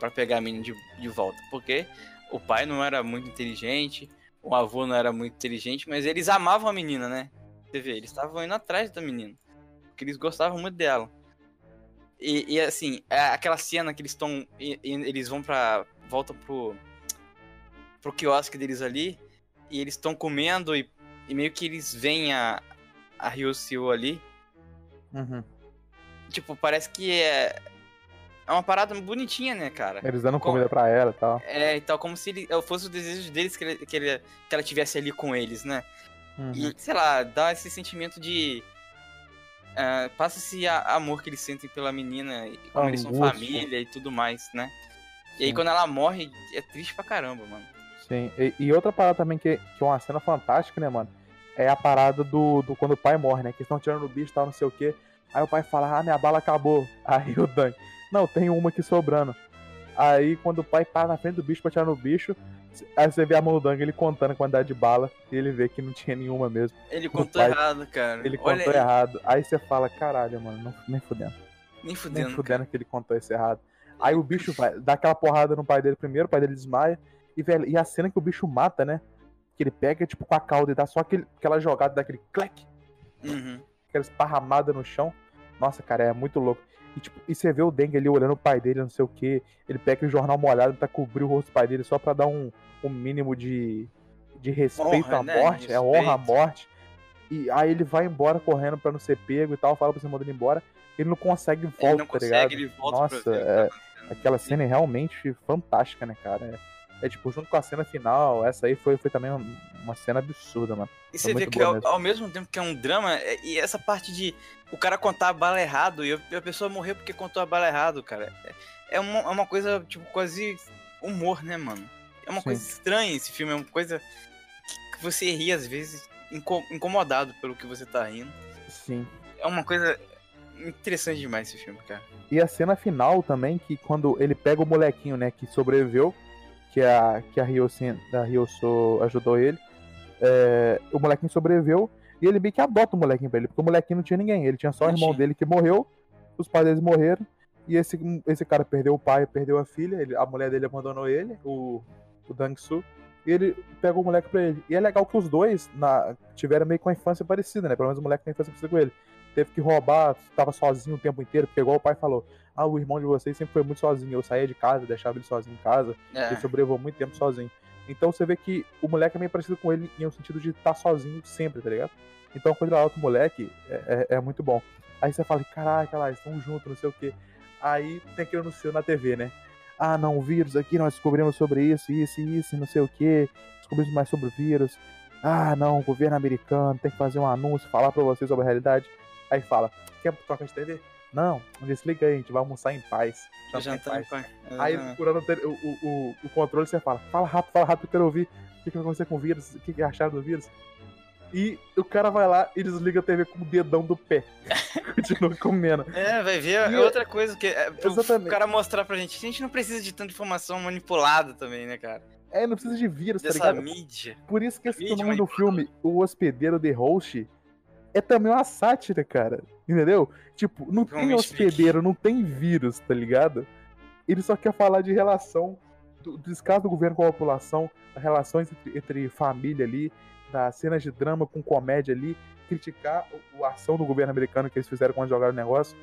pra pegar a menina de, de volta. Porque o pai não era muito inteligente, o avô não era muito inteligente, mas eles amavam a menina, né? Você vê, eles estavam indo atrás da menina, porque eles gostavam muito dela. E, e, assim, é aquela cena que eles estão. Eles vão pra. volta pro. pro quiosque deles ali. E eles estão comendo e, e meio que eles veem a. a Ryoseo ali. Uhum. Tipo, parece que é. É uma parada bonitinha, né, cara? Eles dando Com- comida pra ela e tal. É, e tal, como se ele, fosse o desejo deles que, ele, que, ele- que ela tivesse ali com eles, né? Uhum. E, sei lá, dá esse sentimento de. ah, passa esse amor que eles sentem pela menina, e como eles são família e tudo mais, né? E aí Sim. quando ela morre, é triste pra caramba, mano. Sim. E, e outra parada também que, que é uma cena fantástica, né, mano? É a parada do, do quando o pai morre, né? Que estão tirando o bicho e tal, não sei o quê. Aí o pai fala, ah, minha bala acabou. Aí o Dan, não, tem uma aqui sobrando. Aí quando o pai para na frente do bicho pra tirar no bicho, aí você vê a mão do Dang ele contando a quantidade de bala e ele vê que não tinha nenhuma mesmo. Ele O contou pai- errado, cara. Ele Olha contou aí, errado. Aí você fala, caralho, mano, não, nem fudendo. Nem Nem fudendo. fudendo que ele contou isso errado. Aí o bicho vai, dá aquela porrada no pai dele primeiro, o pai dele desmaia. E, velho, e a cena que o bicho mata, né? Que ele pega, tipo, com a cauda e dá só aquele, aquela jogada daquele clack, cara. Uhum. aquela esparramada no chão. Nossa, cara, é muito louco. E, tipo, e você vê o Dengue ali olhando o pai dele, não sei o que. Ele pega o jornal molhado pra cobrir o rosto do pai dele só pra dar um, um mínimo de, de respeito Honra, à né? morte. É honra à Respeito. morte. E aí ele vai embora correndo pra não ser pego e tal, fala pra você mandar ele embora. Ele não consegue volta, Ele não tá consegue, ligado? ele volta Nossa, é-. Aquela cena é realmente fantástica, né, cara? É, é, tipo, junto com a cena final, essa aí foi, foi também uma, cena absurda, mano. E Foi você vê que boa ao, mesmo. ao mesmo tempo que é um drama, é- e essa parte de o cara contar a bala errado e a, pessoa morrer porque contou a bala errado, cara. É, é uma, é uma coisa, tipo, quase humor, né, mano? É uma Sim. coisa estranha esse filme, é uma coisa que, você ri às vezes inco- incomodado pelo que você tá rindo. Sim. É uma coisa interessante demais esse filme, cara. E a cena final também, que quando ele pega o molequinho, né, que sobreviveu, que a, que a Ryosen, a Ryoso ajudou ele, é, o molequinho sobreviveu, e ele meio que adota o molequinho pra ele, porque o molequinho não tinha ninguém, ele tinha só o irmão tinha. dele que morreu, os pais deles morreram, e esse, esse cara perdeu o pai, perdeu a filha, ele- a mulher dele abandonou ele, o, o Dang-Soo, e ele pegou o moleque pra ele. E é legal que os dois na, tiveram meio com a infância parecida, né? Pelo menos o moleque tem infância parecida com ele. Teve que roubar, tava sozinho o tempo inteiro, porque igual o pai falou, ah, o irmão de vocês sempre foi muito sozinho, eu saía de casa, deixava ele sozinho em casa, É, ele sobreviveu muito tempo sozinho. Então você vê que o moleque é meio parecido com ele em um sentido de estar sozinho sempre, tá ligado? Então quando ele adota o moleque, é, é- é muito bom. Aí você fala, caraca, lá, estão juntos, não sei o quê. Aí tem aquele anúncio na TV, né? Ah, não, o vírus aqui, nós descobrimos sobre isso, isso e isso, não sei o quê. Descobrimos mais sobre o vírus. Ah, não, o governo americano tem que fazer um anúncio, falar pra vocês sobre a realidade. Aí fala, quer trocar de TV? Não, desliga aí, a gente vai almoçar em paz. jantar em jantar em paz. paz. Aí, procurando o, o, o, o- o controle, você fala, fala rápido, fala rápido, eu quero ouvir o que, que vai acontecer com o vírus, o que, que acharam do vírus. E o cara vai lá e desliga a TV com o dedão do pé. Continua comendo. É, vai ver. E- É outra coisa que. É, pro Exatamente. cara mostrar pra gente. A gente não precisa de tanta informação manipulada também, né, cara? É, não precisa de vírus, tá Dessa ligado? mídia. Por isso que esse nome do filme, O Hospedeiro The Host, é também uma sátira, cara. Entendeu? Tipo, não tem hospedeiro, não tem vírus, tá ligado? Ele só quer falar de relação, do, do descaso do governo com a população, das relações entre, entre família ali, das cenas de drama com comédia ali, criticar o- a ação do governo americano que eles fizeram quando jogaram o negócio.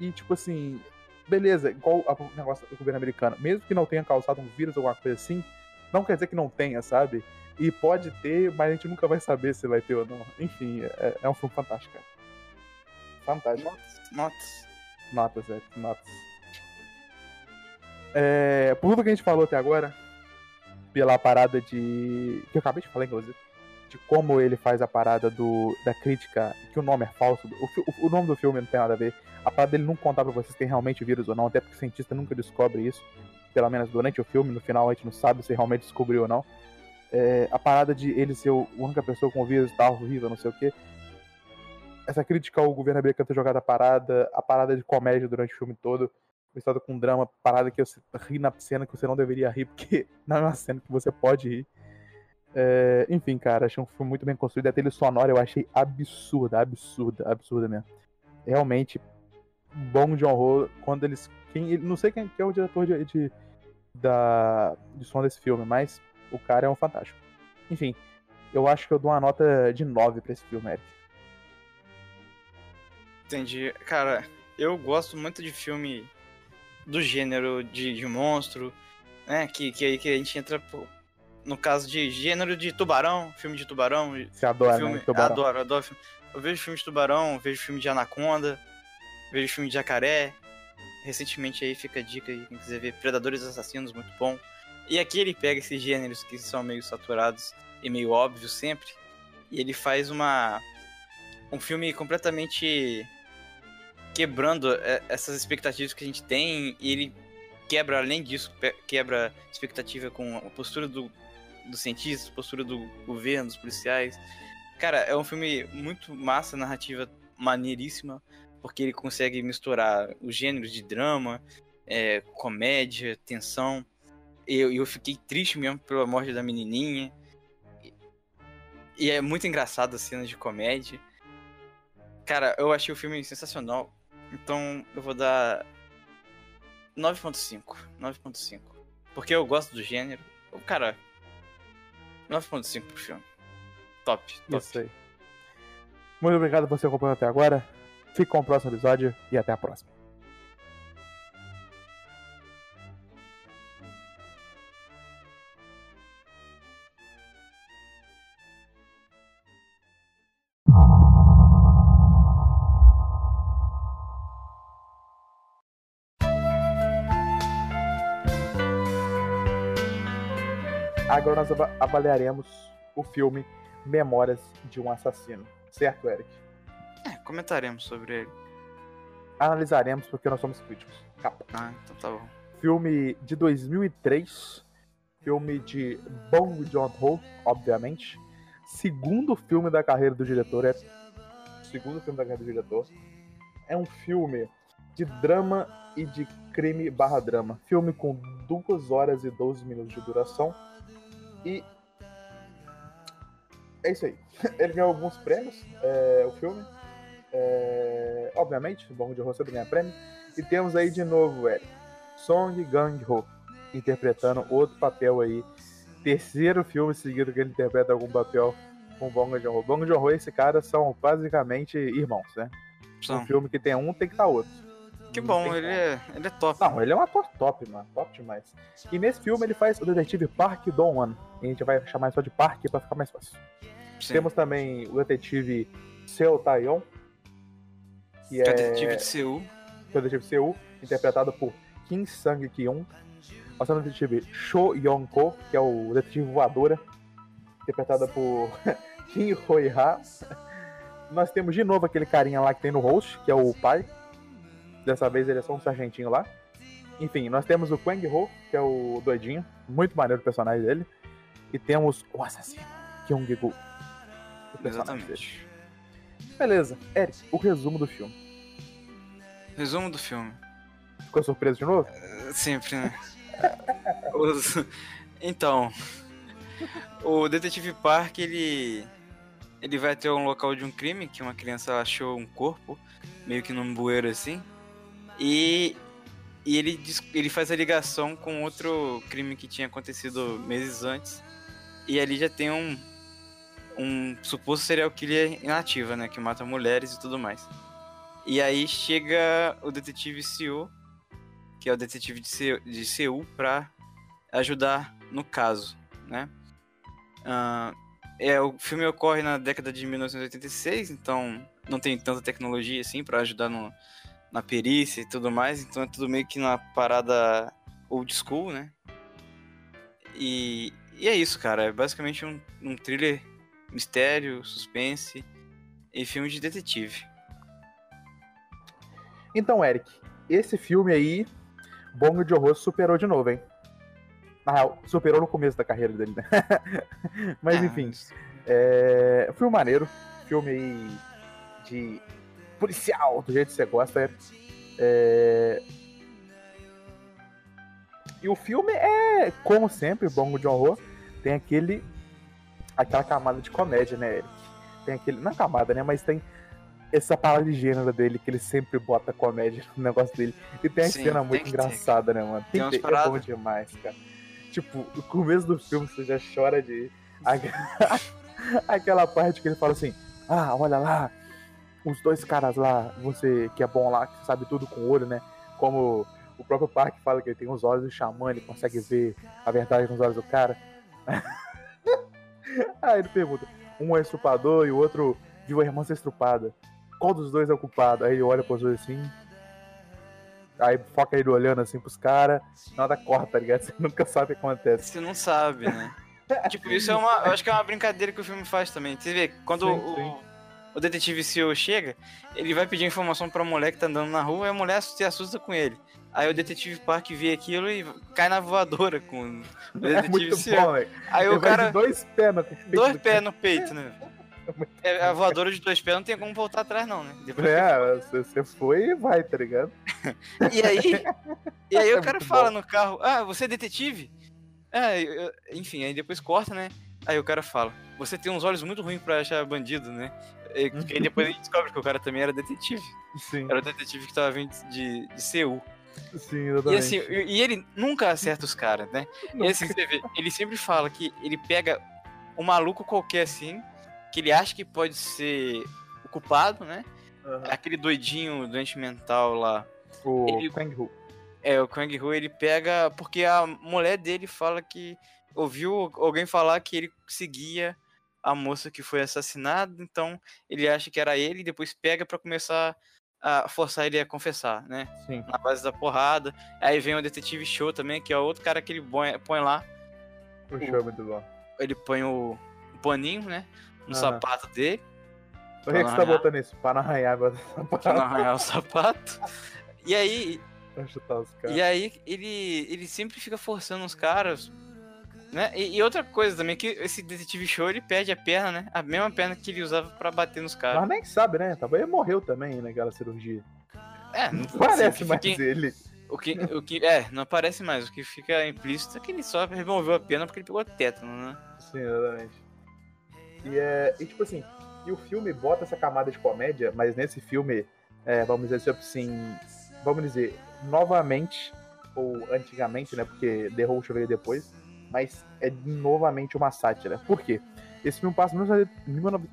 E, tipo assim, beleza, igual o negócio do governo americano, mesmo que não tenha causado um vírus ou alguma coisa assim, não quer dizer que não tenha, sabe? E pode ter, mas a gente nunca vai saber se vai ter ou não. Enfim, é, é um filme fantástico, cara. Fantástico. Notas. Notas. Notas, velho. Notas. É, por tudo que a gente falou até agora, pela parada de. que eu acabei de falar, inclusive, de como ele faz a parada do, da crítica, que o nome é falso. O- o nome do filme não tem nada a ver. A parada dele não contar pra vocês se tem realmente vírus ou não, até porque o cientista nunca descobre isso. Pelo menos durante o filme, no final a gente não sabe se realmente descobriu ou não. É, a parada de ele ser o- a única pessoa com vírus tal, horrível, não sei o quê essa crítica ao governo americano ter jogado a parada, a parada de comédia durante o filme todo, misturado com drama, parada que você ri na cena que você não deveria rir, porque não é uma cena que você pode rir. É, enfim, cara, achei um filme muito bem construído. A trilha sonora eu achei absurda, absurda, absurda mesmo. Realmente, bom John Ho, quando eles. Quem, não sei quem que é o diretor de, de, da, de som desse filme, mas o cara é um fantástico. Enfim, eu acho que eu dou uma nota de 9 pra esse filme, Eric. Entendi. Cara, eu gosto muito de filme do gênero de, de monstro, né? Que, que aí que a gente entra no caso de gênero de tubarão, filme de tubarão. Você adora, filme, né? Tubarão. Adoro, adoro. filme. Eu vejo filme de tubarão, vejo filme de anaconda, vejo filme de jacaré. Recentemente aí fica a dica aí, quem quiser ver Predadores Assassinos, muito bom. E aqui ele pega esses gêneros que são meio saturados e meio óbvios sempre, e ele faz uma um filme completamente quebrando é, essas expectativas que a gente tem, e ele quebra além disso, quebra expectativa com a postura do dos cientistas, postura do governo, dos policiais. Cara, é um filme muito massa, narrativa maneiríssima, porque ele consegue misturar os gêneros de drama, é, comédia, tensão. Eu, eu fiquei triste mesmo pela morte da menininha. E, é muito engraçado as cenas de comédia. Cara, eu achei o filme sensacional. Então eu vou dar 9.5. 9.5. Porque eu gosto do gênero. Cara, 9.5 pro filme. Top, top. Isso aí. Muito obrigado por você acompanhando até agora. Fique com o próximo episódio e até a próxima. Agora nós ava- avaliaremos o filme Memórias de um Assassino. Certo, Eric? É, comentaremos sobre ele. Analisaremos porque nós somos críticos. Capa. Ah, então tá bom. Filme de 2003. Filme de Bong Joon-ho, obviamente. Segundo filme da carreira do diretor. É segundo filme da carreira do diretor. É um filme de drama e de crime barra drama. Filme com 2 horas e 12 minutos de duração. E é isso aí. Ele ganhou alguns prêmios, é, o filme. É, obviamente, o Bong Joon-ho sempre ganha prêmio. E temos aí de novo, Eric, Song Gang-ho interpretando outro papel aí. Terceiro filme seguido que ele interpreta algum papel com Bong Joon-ho. Bong Joon-ho e esse cara são basicamente irmãos, né? São. Um filme que tem um tem que estar outro. Que bom, ele é, ele é top. Não, ele é um ator top, mano. Top demais. E nesse filme ele faz o detetive Park Dong-won. E a gente vai chamar só de Park pra ficar mais fácil. Sim. Temos também o detetive Seo Taeyon, que é, Que é detetive de Seul. que é o detetive Seo, interpretado por Kim Sang-kyun. Nós temos o detetive Cho Yong-ko, que é o detetive voadora, interpretada por Kim Hoi-ha. Nós temos de novo aquele carinha lá que tem no host, que é o pai. Dessa vez ele é só um sargentinho lá. Enfim, nós temos o Quang Ho, que é o doidinho. Muito maneiro o personagem dele. E temos o assassino, Kyung Gu. personagem dele. Exatamente. Beleza. Eric, o resumo do filme. Resumo do filme. Ficou surpreso de novo? Sempre, né? Os- Então, o detetive Park, ele ele vai até um local de um crime que uma criança achou um corpo meio que num bueiro assim. E e ele ele faz a ligação com outro crime que tinha acontecido meses antes. E ali já tem um um suposto serial killer inativa, né, que mata mulheres e tudo mais. E aí chega o detetive Seo que é o detetive de, Seu, de Seul, para ajudar no caso, né? Ah, é, o filme ocorre na década de 1986, então não tem tanta tecnologia assim para ajudar no, na perícia e tudo mais, então é tudo meio que na parada old school, né? E, e é isso, cara. É basicamente um, um thriller, mistério, suspense e filme de detetive. Então, Eric, esse filme aí, Bong Joon-ho superou de novo, hein? Na real, superou no começo da carreira dele, né? Mas Ah, enfim, é... filme maneiro, filme aí de policial, do jeito que você gosta, Eric. É... E o filme é, como sempre, Bong Joon-ho, tem aquele aquela camada de comédia, né, Eric? Tem aquele, não é camada, né, mas tem essa palavra de gênero dele, que ele sempre bota comédia no negócio dele. E tem a Sim, cena muito que ter, engraçada, né, mano? Tem Tem que ter, é bom demais, cara. Tipo, no começo do filme você já chora de. Aquela parte que ele fala assim: Ah, olha lá, os dois caras lá, você que é bom lá, que sabe tudo com o olho, né? Como o próprio Park fala que ele tem os olhos do xamã, ele consegue ver a verdade nos olhos do cara. Aí ele pergunta: um é estrupador e o outro viu a irmã ser estrupada. Qual dos dois é o culpado? Aí ele olha pros dois assim. Aí foca ele olhando assim pros caras. Nada corta, tá ligado? Você nunca sabe o que acontece. Você não sabe, né? tipo, isso é uma. Eu acho que é uma brincadeira que o filme faz também. Você vê, quando Sim, o, sim. O detetive CEO chega, ele vai pedir informação pra mulher que tá andando na rua e a mulher se assusta com ele. Aí o detetive Park vê aquilo e cai na voadora com o É detetive muito CEO. bom, velho. Aí Ele o cara. dois pés no peito Dois do pés no peito, né? É, a voadora de dois pés não tem como voltar atrás, não, né? Depois É, você você foi e vai, tá ligado? E aí, e aí É o cara muito fala bom. no carro, ah, você é detetive? Ah, eu- eu- enfim, aí depois corta, né? Aí o cara fala, você tem uns olhos muito ruins pra achar bandido, né? E, Uhum. aí depois a gente descobre que o cara também era detetive. Sim, Era o detetive que tava vindo de, de Seul. sim, E exatamente. assim, e, e ele nunca acerta os caras, né? E assim, você vê, ele sempre fala que ele pega um maluco qualquer assim, que ele acha que pode ser o culpado, né? Aham. Aquele doidinho, doente mental lá. O ele- Kang Hu. É, o Kang Hu, ele pega. Porque a mulher dele fala que ouviu alguém falar que ele seguia a moça que foi assassinada, então ele acha que era ele e depois pega pra começar a forçar ele a confessar, né? Sim. Na base da porrada. Aí vem o detetive Show também, que é outro cara que ele põe, lá. O show é muito bom. Ele põe o, o paninho, né? No Aham. sapato dele, Por que, que você tá botando isso? Para não arranhar agora. pra não arranhar o sapato. E aí, Pra chutar os caras. E aí ele, ele sempre fica forçando os caras, né? E, e outra coisa também, que esse detetive show ele perde a perna, né? A mesma perna que ele usava pra bater nos caras. Mas nem sabe, né? Talvez ele morreu também naquela cirurgia. É, não Parece o mais ele. o que, o que É, não aparece mais. O que fica implícito é que ele só removeu a perna porque ele pegou tétano, né? Sim, exatamente. E é. E tipo assim, e o filme bota essa camada de comédia, mas nesse filme, é, vamos dizer assim. Vamos dizer, novamente, ou antigamente, né? Porque The Roach veio depois, mas é novamente uma sátira. Por quê? Esse filme passa em 19...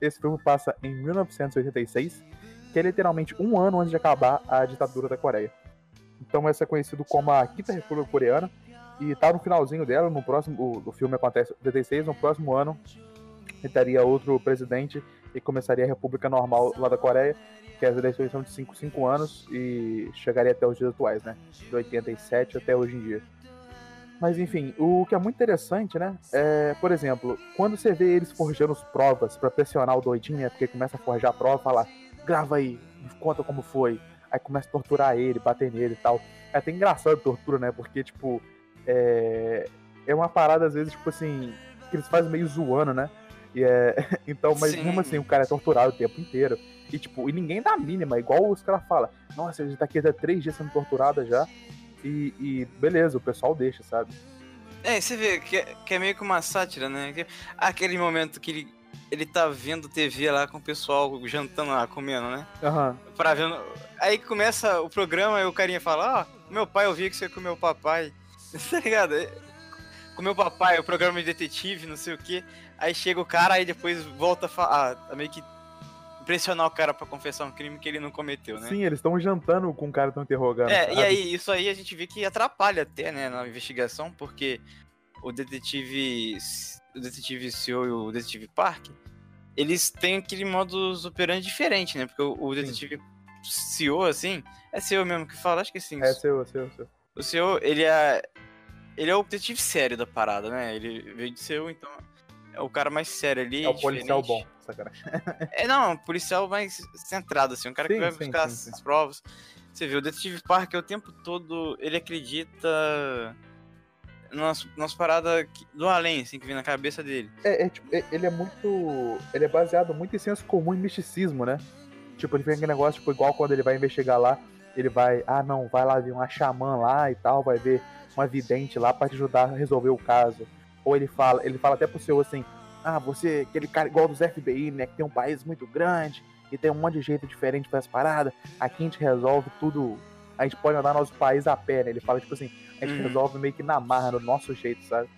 Esse filme passa em 1986, que é literalmente um ano antes de acabar a ditadura da Coreia. Então essa é conhecido como a Quinta República Coreana. E tá no finalzinho dela, no próximo. O, o filme acontece em 86, no próximo ano entraria outro presidente e começaria a República Normal lá da Coreia, que as eleições são de 5 5 anos e chegaria até os dias atuais, né? De 87 até hoje em dia. Mas enfim, o que é muito interessante, né? É, por exemplo, quando você vê eles forjando as provas pra pressionar o doidinho, né? Porque começa a forjar a prova, fala, grava aí, me conta como foi. Aí começa a torturar ele, bater nele e tal. É até engraçado a tortura, né? Porque, tipo, é, é uma parada, às vezes, tipo assim, que eles fazem meio zoando, né? E é... Então, mas Sim. mesmo assim, o cara é torturado o tempo inteiro. E tipo, e ninguém dá a mínima, igual os caras falam, nossa, ele tá aqui há três dias sendo torturada já. E, e beleza, o pessoal deixa, sabe? É, você vê que é, que é meio que uma sátira, né? Que- Aquele momento que ele, ele tá vendo TV lá com o pessoal jantando lá, comendo, né? Aham. Pra vendo. Aí começa o programa e o carinha fala, ó, meu pai, eu vi que você comeu o papai. tá ligado? É, Comeu o papai, o programa de detetive, não sei o quê. Aí chega o cara, aí depois volta a falar. Ah, meio que impressionar o cara pra confessar um crime que ele não cometeu, né? Sim, eles estão jantando com o cara estão interrogando. É, sabe? e aí, isso aí a gente vê que atrapalha até, né, na investigação, porque o detetive. O detetive CEO e o detetive Park, eles têm aquele modus operandi diferente, né? Porque o, o detetive CEO, assim, é CEO mesmo que fala, acho que sim. É seu, seu, seu. O CEO, ele é. Ele é o detetive sério da parada, né? Ele veio de CEO, então. É o cara mais sério ali. É o policial diferente. bom, sacanagem. É, não, um policial mais centrado, assim, um cara Sim, que vai sim, buscar sim, as provas. Você vê, o Detetive Parker o tempo todo, ele acredita nas, nas paradas do além, assim, que vem na cabeça dele. É, é, tipo, é- ele é muito. Ele é baseado muito em senso comum e misticismo, né? Tipo, ele tem aquele negócio, tipo, igual quando ele vai investigar lá, ele vai, ah não, vai lá ver uma xamã lá e tal, vai ver uma vidente lá pra te ajudar a resolver o caso. Ou ele fala, ele fala até pro seu assim, ah, você, aquele cara igual dos FBI, né? Que tem um país muito grande e tem um monte de jeito diferente para as paradas. Aqui a gente resolve tudo. A gente pode andar nosso país a pé, né? Ele fala, tipo assim, a gente Uhum. resolve meio que na marra, no nosso jeito, sabe?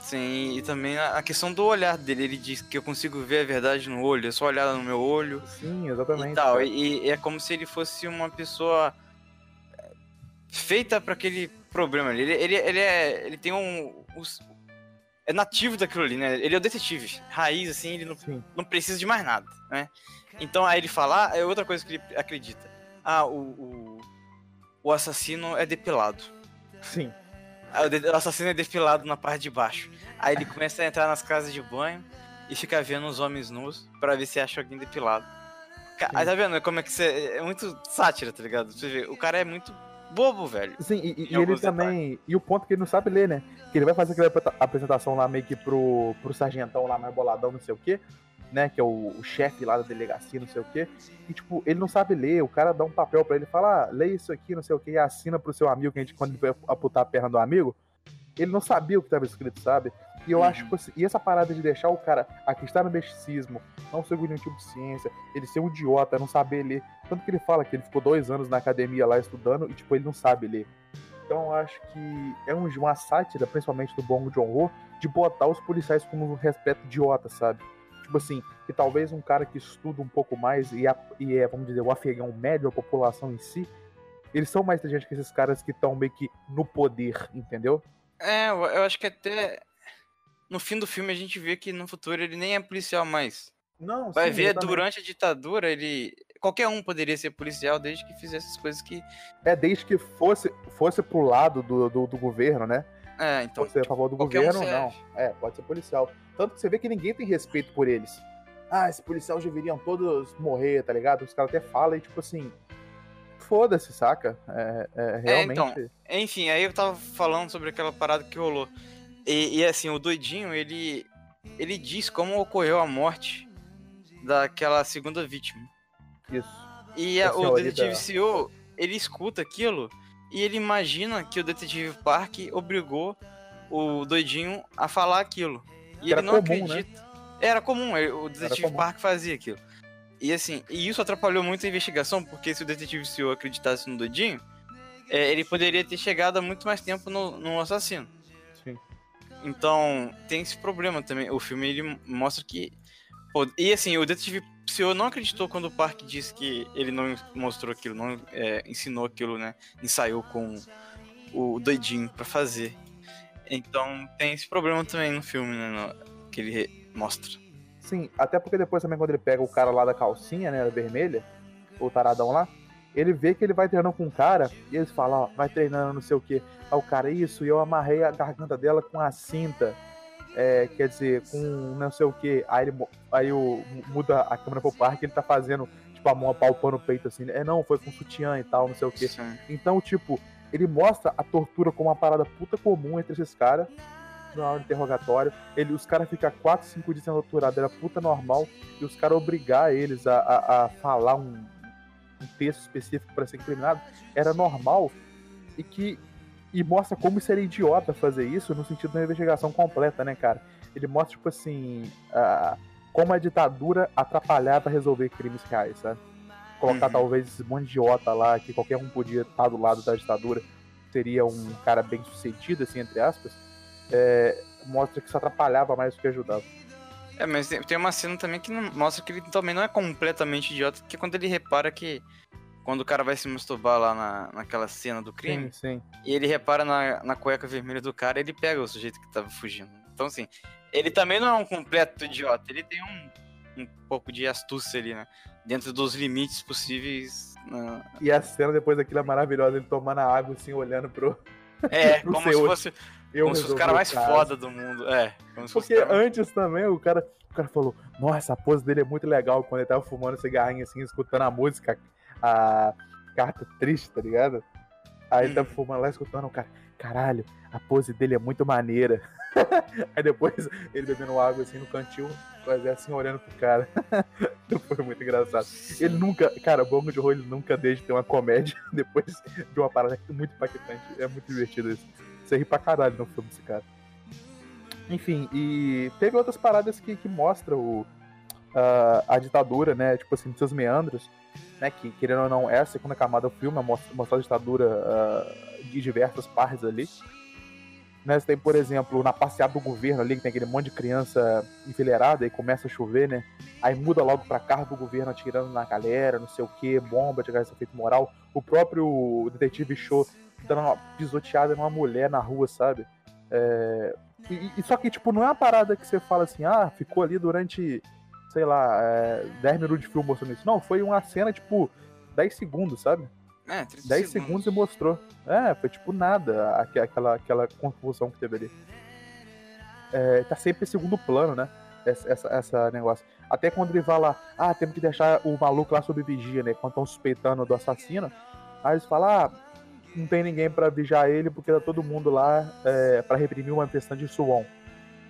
Sim, e também a questão do olhar dele, ele diz que eu consigo ver a verdade no olho, é só olhar no meu olho Sim, exatamente. e tal. E, e é como se ele fosse uma pessoa é, feita para aquele problema. Ele, ele, ele, é, ele tem um. os- é nativo daquilo ali, né? Ele é o detetive. Raiz, assim, ele não Sim. não precisa de mais nada, né? Então aí ele fala, ah, é outra coisa que ele acredita. Ah, o, o, o assassino é depilado. Sim. Ah, o, assassino é depilado na parte de baixo. Aí ele começa a entrar nas casas de banho e fica vendo os homens nus pra ver se acha alguém depilado. Ca- Aí tá vendo como é que você. É muito sátira, tá ligado? Você vê, o cara é muito bobo, velho. Sim, e, e- ele também. E o ponto que ele não sabe ler, né? Que ele vai fazer aquela apresentação lá meio que pro, pro sargentão lá mais boladão, não sei o quê, né? Que é o, o chefe lá da delegacia, não sei o quê. E, tipo, ele não sabe ler. O cara dá um papel pra ele e fala, ah, lê isso aqui, não sei o quê, e assina pro seu amigo, que a gente, quando ele vai apontar a perna do amigo, ele não sabia o que tava escrito, sabe? E eu Uhum. acho que assim, e essa parada de deixar o cara acreditar no misticismo, não ser nenhum tipo de ciência, ele ser um idiota, não saber ler. Tanto que ele fala que ele ficou dois anos na academia lá estudando e, tipo, ele não sabe ler. Então eu acho que é um- uma sátira, principalmente do Bong Joon-ho, de botar os policiais como um respeito idiota, sabe? Tipo assim, que talvez um cara que estuda um pouco mais e, a- e é, vamos dizer, o afegão médio, a população em si, eles são mais inteligentes que esses caras que estão meio que no poder, entendeu? É, eu acho que até. No fim do filme a gente vê que no futuro ele nem é policial mais. Não, Vai sim, ver, durante a ditadura, ele. Qualquer um poderia ser policial desde que fizesse as coisas que. É, desde que fosse, fosse pro lado do, do, do governo, né? É, então. Pode ser a favor do um governo, serve. não. É, pode ser policial. Tanto que você vê que ninguém tem respeito por eles. Ah, esses policiais deveriam todos morrer, tá ligado? Os caras até falam e, tipo assim. Foda-se, saca? É, é, realmente. então, Enfim, aí eu tava falando sobre aquela parada que rolou. E, e, assim, o doidinho, ele. Ele diz como ocorreu a morte daquela segunda vítima. Isso. E a- o senhorita- detetive CEO, ele escuta aquilo e ele imagina que o detetive Park obrigou o doidinho a falar aquilo. E era ele não comum, né? acredita. Era comum, o detetive comum. Park fazia aquilo. E assim, e isso atrapalhou muito a investigação, porque se o detetive CEO acreditasse no doidinho, é, ele poderia ter chegado há muito mais tempo no, no assassino. Então, tem esse problema também. O filme ele mostra que. pô, e assim, o detetive CEO não acreditou quando o Park disse que ele não mostrou aquilo, não é, ensinou aquilo, né? Ensaiou com o doidinho pra fazer. Então tem esse problema também no filme, né? no- que ele mostra. Sim, até porque depois também quando ele pega o cara lá da calcinha, né, vermelha, o taradão lá, ele vê que ele vai treinando com um cara e eles falam, ó, vai treinando não sei o que. Aí o cara, isso, e eu amarrei a garganta dela com a cinta. É, quer dizer, com não sei o que. Aí, ele, aí o, muda a câmera pro parque ele tá fazendo, tipo, a mão apalpando o peito assim. É, não, foi com sutiã e tal, não sei o que. Então, tipo, ele mostra a tortura como uma parada puta comum entre esses caras. na hora do interrogatório. Ele, os caras ficam 4, 5 dias sendo torturados, era puta normal. E os caras obrigar eles a, a, a falar um, um texto específico para ser incriminado era normal. E que. E mostra como seria idiota fazer isso no sentido da investigação completa, né, cara? Ele mostra, tipo assim. A, como a ditadura atrapalhava resolver crimes reais, sabe? Colocar Uhum. talvez esse monte de idiota lá, que qualquer um podia estar do lado da ditadura, seria um cara bem sucedido, assim, entre aspas, é, mostra que isso atrapalhava mais do que ajudava. É, mas tem, tem uma cena também que não- mostra que ele também não é completamente idiota, que é quando ele repara que. Quando o cara vai se masturbar lá na, naquela cena do crime, Sim, sim. e ele repara na, na cueca vermelha do cara, ele pega o sujeito que tava fugindo. Então, assim, ele também não é um completo idiota, ele tem um, um pouco de astúcia ali, né? Dentro dos limites possíveis. né? E a cena depois daquilo é maravilhosa, ele tomando a água, assim, olhando pro. É, Pro como se seu- fosse, Eu como se fosse o cara mais caso. foda do mundo. É, Porque antes também o cara, o cara falou, nossa, a pose dele é muito legal quando ele tava fumando cigarrinho assim, escutando a música, a carta triste, tá ligado? Aí ele tava Uhum. fumando lá, escutando o cara, caralho, a pose dele é muito maneira. Aí depois ele bebendo água assim no cantinho, quase assim olhando pro cara. Foi muito engraçado. Ele nunca, cara, o Bong de horror ele nunca deixa de ter uma comédia depois de uma parada muito impactante. É muito divertido isso. Você ri pra caralho no filme desse cara. Enfim, e teve outras paradas que, que mostram o, a- a ditadura, né? Tipo assim, seus meandros, né? Que, querendo ou não, é a segunda camada do filme, mostra, mostra a ditadura ah, de diversas partes ali. Né, você tem, por exemplo, na passeada do governo ali, que tem aquele monte de criança enfileirada e começa a chover, né? Aí muda logo pra carro do governo atirando na galera, não sei o que, bomba de esse efeito moral. O próprio detetive show dando uma pisoteada numa mulher na rua, sabe? É, e, e- só que, tipo, não é uma parada que você fala assim, ah, ficou ali durante, sei lá, é, 10 minutos de filme mostrando isso. Não, foi uma cena, tipo, 10 segundos, sabe? É, 30 10 segundos e mostrou. É, foi tipo nada aque- aquela, aquela confusão que teve ali. É, tá sempre em segundo plano, né? Essa, essa, essa negócio. Até quando ele vai lá, ah, temos que deixar o maluco lá sob vigia, né? Quando estão suspeitando do assassino. Aí eles falam, ah, não tem ninguém pra vigiar ele porque tá todo mundo lá é, para reprimir uma manifestação de Suwon.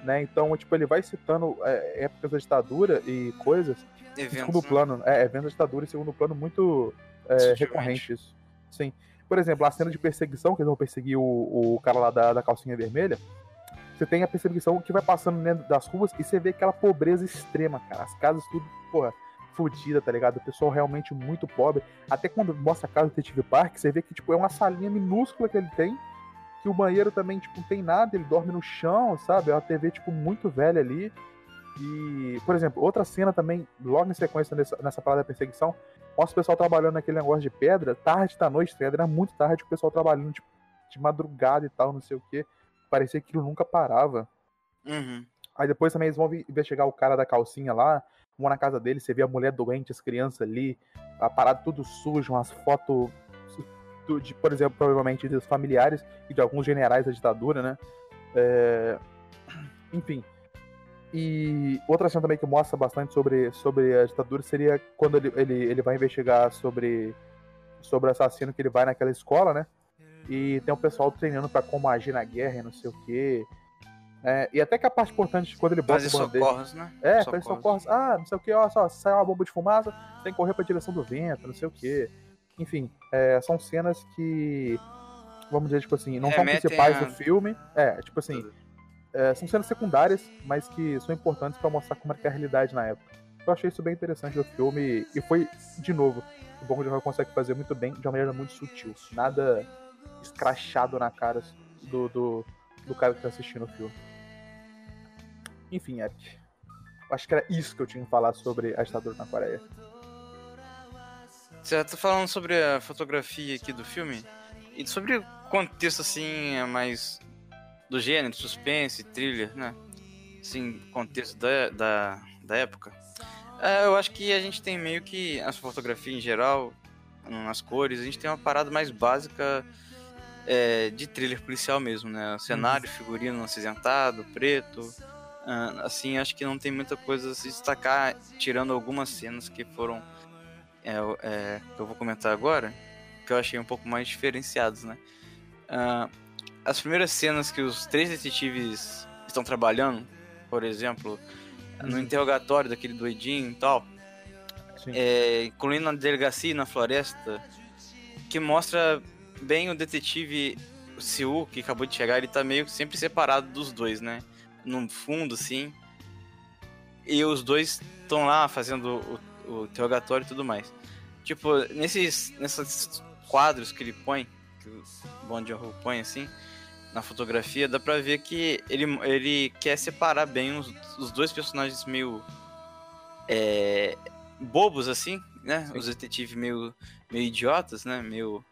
Né? Então, tipo, ele vai citando é, épocas da ditadura e coisas Eventos, segundo né? plano. É, eventos da ditadura em segundo plano muito é, Sutilmente. recorrente isso. Sim. Por exemplo, a cena de perseguição, que eles vão perseguir o, o cara lá da, da calcinha vermelha. Você tem a perseguição que vai passando dentro das ruas e você vê aquela pobreza extrema, cara. As casas tudo, porra, fodida, tá ligado? O pessoal realmente muito pobre. Até quando mostra a casa do Detetive Park, você vê que, tipo, é uma salinha minúscula que ele tem. Que o banheiro também, tipo, não tem nada, ele dorme no chão, sabe? É uma TV, tipo, muito velha ali. E, por exemplo, outra cena também, logo em sequência nessa, nessa parada da perseguição, mostra o pessoal trabalhando naquele negócio de pedra, tarde da noite, tá? Era muito tarde o pessoal trabalhando, tipo, de madrugada e tal, não sei o quê. Parecia que aquilo nunca parava. Uhum. Aí depois também eles vão investigar o cara da calcinha lá, vão na casa dele, você vê a mulher doente, as crianças ali, a parada tudo sujo, umas fotos de, por exemplo, provavelmente dos familiares e de alguns generais da ditadura, né? É, Enfim. E outra cena também que mostra bastante sobre, sobre a ditadura seria quando ele, ele, ele vai investigar sobre, sobre o assassino que ele vai naquela escola, né? E tem o pessoal treinando pra como agir na guerra e não sei o quê. É, e até que a parte importante quando ele bota Fazer o socorros, né? É, faz socorros. Ah, não sei o que, ó, só sai uma bomba de fumaça, tem que correr pra direção do vento, não sei o que. Enfim, é, são cenas que, vamos dizer, tipo assim, não são Remetem principais a- do filme. É, tipo assim, é, são cenas secundárias, mas que são importantes pra mostrar como era que é a realidade na época. Eu achei isso bem interessante do filme e foi, de novo, o Bong Joon-ho consegue fazer muito bem, de uma maneira muito sutil. Nada escrachado na cara do, do, do cara que tá assistindo o filme. Enfim, Eric. Acho que era isso que eu tinha que falar sobre a ditadura na Coreia. Você tá falando sobre a fotografia aqui do filme e sobre o contexto, assim, é mais do gênero, suspense, thriller, né? Assim, contexto da, da, da época. É, eu acho que a gente tem meio que a fotografia em geral, nas cores, a gente tem uma parada mais básica é, de thriller policial mesmo, né? Cenário, figurino acinzentado, preto. Ah, assim, acho que não tem muita coisa a se destacar, tirando algumas cenas que foram é, é, que eu vou comentar agora, que eu achei um pouco mais diferenciados, né? Ah, as primeiras cenas que os três detetives estão trabalhando, por exemplo, no Uhum. interrogatório daquele doidinho e tal, é, incluindo na delegacia e na floresta, que mostra bem o detetive Siu, que acabou de chegar, ele tá meio que sempre separado dos dois, né? No fundo, assim. E os dois estão lá fazendo o, o interrogatório e tudo mais. Tipo, nesses, nesses quadros que ele põe, que o Bong Joon-ho põe, assim, na fotografia, dá pra ver que ele, ele quer separar bem os, os dois personagens meio é, bobos, assim, né? Sim. Os detetives meio, meio idiotas, né? Meio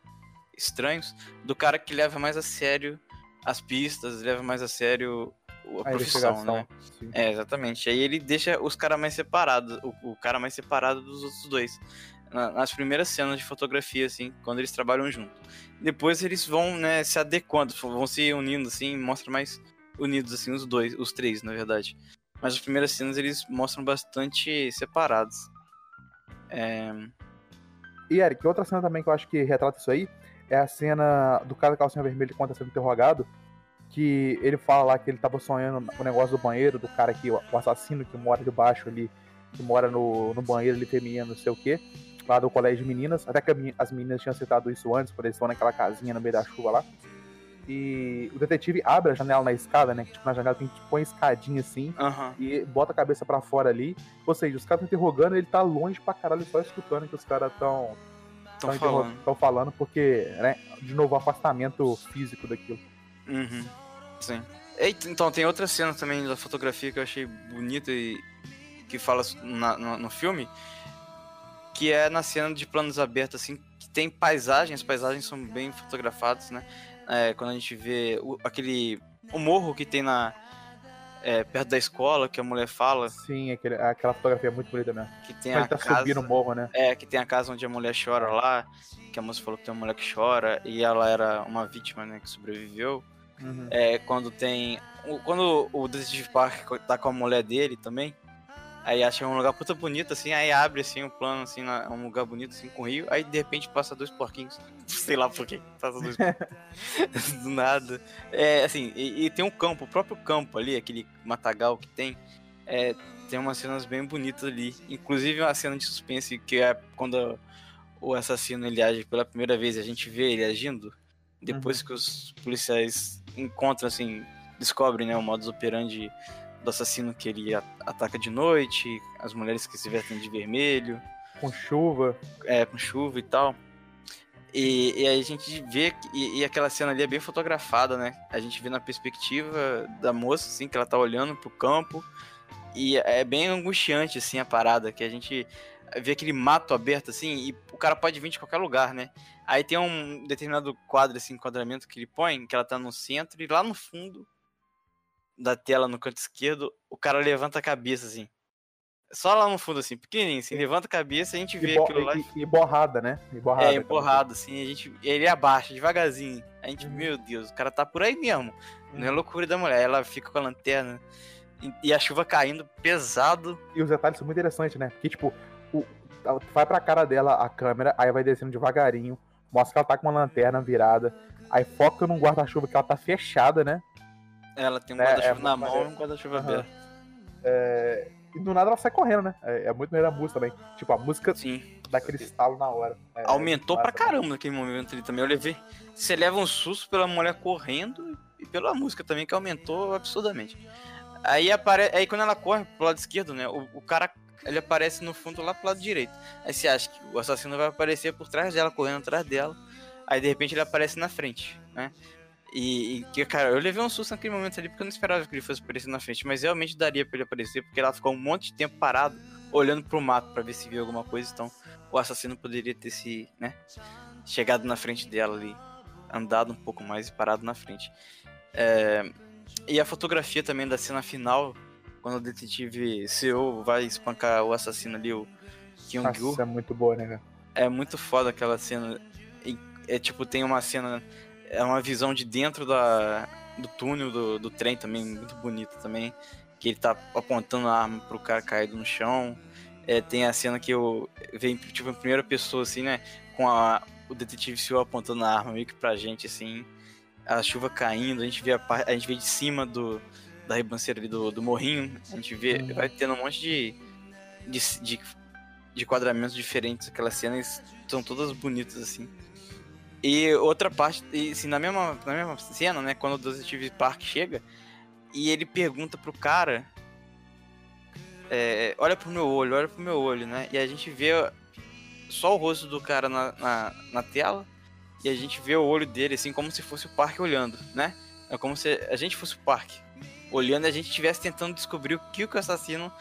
estranhos, do cara que leva mais a sério as pistas, leva mais a sério a, A profissão, né? Sim. É, exatamente. Aí ele deixa os caras mais separados, o, o cara mais separado dos outros dois. Na- nas primeiras cenas de fotografia, assim, quando eles trabalham junto. Depois eles vão, né, se adequando, vão se unindo, assim, mostra mais unidos, assim, os dois, os três, na verdade. Mas as primeiras cenas eles mostram bastante separados. É, E Eric, outra cena também que eu acho que retrata isso aí é a cena do cara da calcinha vermelha quando tá sendo interrogado. Que ele fala lá que ele tava sonhando com o negócio do banheiro, do cara que, o assassino que mora debaixo ali, que mora no, no banheiro ali feminino, não sei o quê, lá do colégio de meninas. Até que as meninas tinham citado isso antes, quando eles estão naquela casinha no meio da chuva lá. E o detetive abre a janela na escada, né? Que tipo, na janela tem tipo uma escadinha assim aham. e bota a cabeça pra fora ali. Ou seja, os caras estão interrogando, ele tá longe pra caralho, só escutando que os caras estão Estão falando. Estão falando porque, né, de novo, o afastamento físico daquilo. Uhum. Sim. Eita, então, tem outra cena também da fotografia que eu achei bonita e que fala na- no, no filme, que é na cena de planos abertos, assim, que tem paisagens, as paisagens são bem fotografadas, né? É, quando a gente vê o- aquele. o morro que tem na. é, perto da escola, que a mulher fala, Sim, aquele, aquela fotografia é muito bonita mesmo. que tem a tá casa. subindo o morro, né? É, que tem a casa onde a mulher chora lá, que a moça falou que tem uma mulher que chora, e ela era uma vítima, né, que sobreviveu. Uhum. É, quando tem. o- Quando o Detetive Park tá com a mulher dele também. Aí acha um lugar puta bonito, assim, aí abre assim um plano, assim, na- um lugar bonito, assim, com rio, aí de repente passa dois porquinhos. Sei lá por quê. Passa dois porquinhos. Do nada. É, assim, e, e tem um campo, o próprio campo ali, aquele matagal que tem. É, tem umas cenas bem bonitas ali. Inclusive uma cena de suspense que é quando o assassino ele age pela primeira vez e a gente vê ele agindo. Depois que os policiais encontram, assim, descobrem, né, o modus operandi do assassino que ele ataca de noite, as mulheres que se vestem de vermelho, Com chuva. é, com chuva e tal. E, e aí a gente vê, e, e aquela cena ali é bem fotografada, né? A gente vê na perspectiva da moça, assim, que ela tá olhando pro campo. E é bem angustiante, assim, a parada, que a gente vê aquele mato aberto, assim, e o cara pode vir de qualquer lugar, né? Aí tem um determinado quadro, assim, enquadramento que ele põe, que ela tá no centro, e lá no fundo da tela, no canto esquerdo, o cara levanta a cabeça, assim. Só lá no fundo, assim, pequenininho, assim, levanta a cabeça e a gente vê aquilo lá. e- e borrada, né? E borrada. É, empurrado, assim, a gente, ele abaixa devagarzinho. A gente, Uhum. meu Deus, o cara tá por aí mesmo. Não é Uhum. loucura da mulher. Ela fica com a lanterna e, a chuva caindo pesado. E os detalhes são muito interessantes, né? Porque, tipo, vai pra cara dela a câmera, aí vai descendo devagarinho, mostra que ela tá com uma lanterna virada, aí foca num guarda-chuva que ela tá fechada, né? Ela tem um É, guarda-chuva é na mão e um guarda-chuva Aham. aberto. É, E do nada ela sai correndo, né? É, é muito maneiro a música também. Tipo, a música Sim. dá aquele estalo na hora. É, Aumentou é pra caramba naquele momento ali também. Eu levei. Você leva um susto pela mulher correndo e pela música também, que aumentou absurdamente. Aí, apare... Aí quando ela corre pro lado esquerdo, né? O, o cara ele aparece no fundo lá pro lado direito. Aí você acha que o assassino vai aparecer por trás dela, correndo atrás dela. Aí de repente ele aparece na frente, né? E, que, cara, eu levei um susto naquele momento ali porque eu não esperava que ele fosse aparecer na frente, mas realmente daria pra ele aparecer, porque ela ficou um monte de tempo parado, olhando pro mato pra ver se via alguma coisa, então o assassino poderia ter se, né, chegado na frente dela ali, andado um pouco mais e parado na frente. É, e a fotografia também da cena final, quando o detetive Seo vai espancar o assassino ali, o Kyung. Nossa, é muito boa, né, cara? É muito foda aquela cena. E, É tipo, tem uma cena. É uma visão de dentro da, do túnel do, do trem também, muito bonita também. Que ele tá apontando a arma pro cara caído no chão. É, tem a cena que eu vem tipo em primeira pessoa, assim, né? Com a, o detetive Seo apontando a arma meio que pra gente, assim. A chuva caindo, a gente vê, a, a gente vê de cima do, da ribanceira ali do, do morrinho. A gente vê, Uhum. vai tendo um monte de, de, de, de quadramentos diferentes. Aquelas cenas são todas bonitas, assim. E outra parte, e, assim, na mesma, na mesma cena, né, quando o Detetive Park chega, e ele pergunta pro cara, é, olha pro meu olho, olha pro meu olho, né, e a gente vê só o rosto do cara na, na, na tela, e a gente vê o olho dele, assim, como se fosse o Park olhando, né, é como se a gente fosse o Park olhando e a gente estivesse tentando descobrir o que o assassino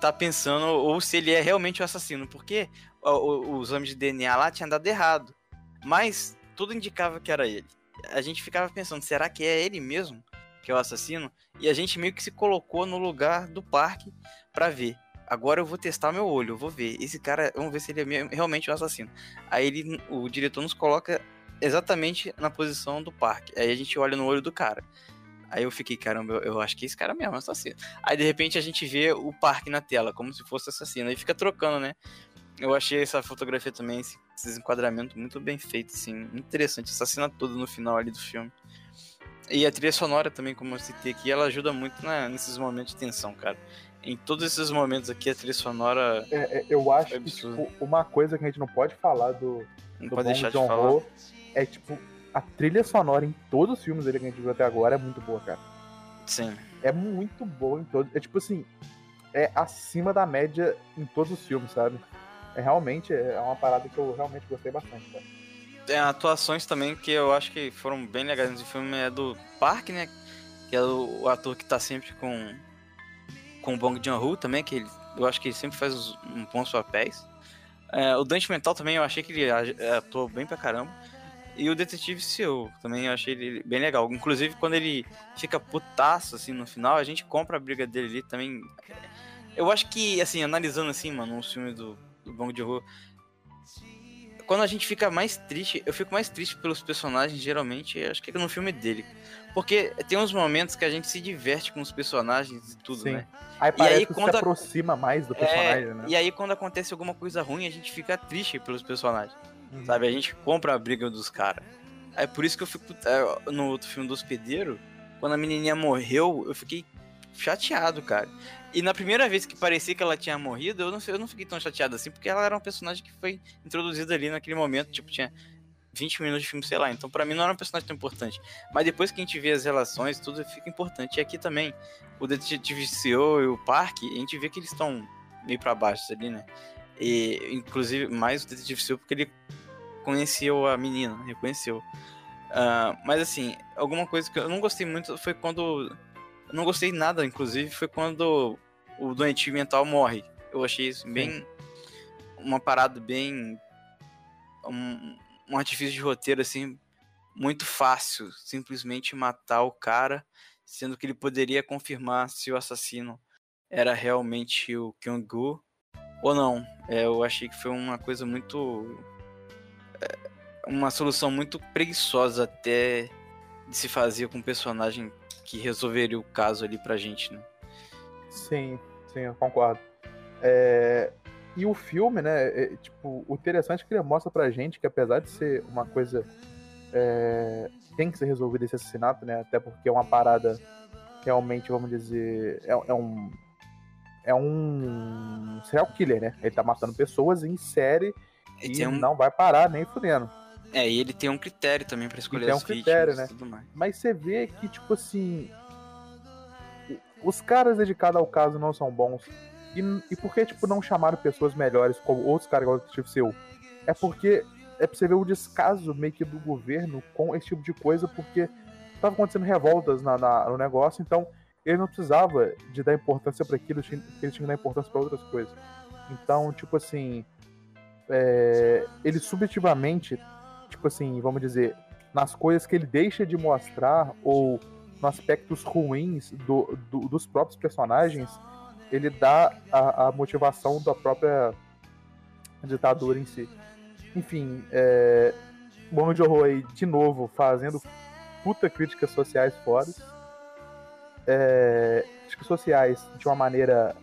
tá pensando, ou se ele é realmente o assassino, porque o, o, o exame de DNA lá tinha dado errado. Mas tudo indicava que era ele. A gente ficava pensando, será que é ele mesmo que é o assassino? E a gente meio que se colocou no lugar do parque pra ver. Agora eu vou testar meu olho, eu vou ver. Esse cara, vamos ver se ele é me- realmente o assassino. Aí ele, o diretor nos coloca exatamente na posição do parque. Aí a gente olha no olho do cara. Aí eu fiquei, caramba, eu, eu acho que esse cara mesmo é assassino. Aí de repente a gente vê o parque na tela, como se fosse assassino. Aí fica trocando, né? Eu achei essa fotografia também, esse, esse enquadramento muito bem feito, assim, interessante. Essa cena toda no final ali do filme. E a trilha sonora também, como eu citei aqui, ela ajuda muito nesses momentos de tensão, cara. Em todos esses momentos aqui, a trilha sonora É, é, eu acho É que, tipo, uma coisa que a gente não pode falar do, não do pode deixar de falar. Ho é, tipo, a trilha sonora em todos os filmes dele que a gente viu até agora é muito boa, cara. Sim. É muito boa em todos. É tipo assim, é acima da média em todos os filmes, sabe? É realmente é uma parada que eu realmente gostei bastante, cara. Tem atuações também que eu acho que foram bem legais nesse filme, é do Park, né? Que é o, ator que tá sempre com com o Bong Joon-ho também, que ele, eu acho que ele sempre faz os, um bons papéis. É, o Dante Mental também, eu achei que ele a- atuou bem pra caramba. E o Detetive Seu também, eu achei ele bem legal. Inclusive, quando ele fica putaço, assim, no final, a gente compra a briga dele ali também. Eu acho que, assim, analisando assim, mano, os filmes do, do Bong Joon-ho, quando a gente fica mais triste, eu fico mais triste pelos personagens, geralmente, acho que é no filme dele. Porque tem uns momentos que a gente se diverte com os personagens e tudo, Sim. né? Aí parece aí, quando se aproxima mais do É, personagem, né? E aí, quando acontece alguma coisa ruim, a gente fica triste pelos personagens. Uhum. Sabe? A gente compra a briga dos caras. É por isso que eu fico. é, No outro filme do hospedeiro, quando a menininha morreu, eu fiquei chateado, cara. E na primeira vez que parecia que ela tinha morrido, eu não, eu não fiquei tão chateado assim, porque ela era um personagem que foi introduzida ali naquele momento. Tipo, tinha 20 minutos de filme, sei lá. Então, pra mim, não era um personagem tão importante. Mas depois que a gente vê as relações, tudo fica importante. E aqui também, o Detetive CEO e o Parque, a gente vê que eles estão meio pra baixo ali, né? E, inclusive, mais o Detetive CEO, porque ele conheceu a menina, reconheceu. Ah, mas assim, alguma coisa que eu não gostei muito foi quando. Eu não gostei nada, inclusive, foi quando o doentio mental morre. Eu achei isso bem. Uma parada bem. Um, um artifício de roteiro, assim, muito fácil. Simplesmente matar o cara, sendo que ele poderia confirmar se o assassino era realmente o Kyung-gu ou não. É, eu achei que foi uma coisa muito. Uma solução muito preguiçosa até de se fazer com um personagem que resolveria o caso ali pra gente, né? Sim, sim, eu concordo. É, E o filme, né, é, tipo, o interessante é que ele mostra pra gente que apesar de ser uma coisa é, tem que ser resolvido esse assassinato, né, até porque é uma parada realmente, vamos dizer, é, é um é um serial killer, né? Ele tá matando pessoas em série E e um, não vai parar nem fudendo. É, e ele tem um critério também pra escolher tem um as critério, vítimas né? tudo mais. Mas você vê que, tipo assim. Os caras dedicados ao caso não são bons. E, e por que, tipo, não chamaram pessoas melhores, como outros caras igual o Seu? É porque é pra você ver o descaso meio que do governo com esse tipo de coisa, porque tava acontecendo revoltas na, na- no negócio, então ele não precisava de dar importância para aquilo, ele tinha que dar importância para outras coisas. Então, tipo assim, é, ele subjetivamente, tipo assim, vamos dizer, nas coisas que ele deixa de mostrar ou nos aspectos ruins do, do- dos próprios personagens, ele dá a, a motivação da própria ditadura em si. Enfim, é, Bong Joon-ho aí, de novo, fazendo puta críticas sociais fodas. É, críticas sociais de uma maneira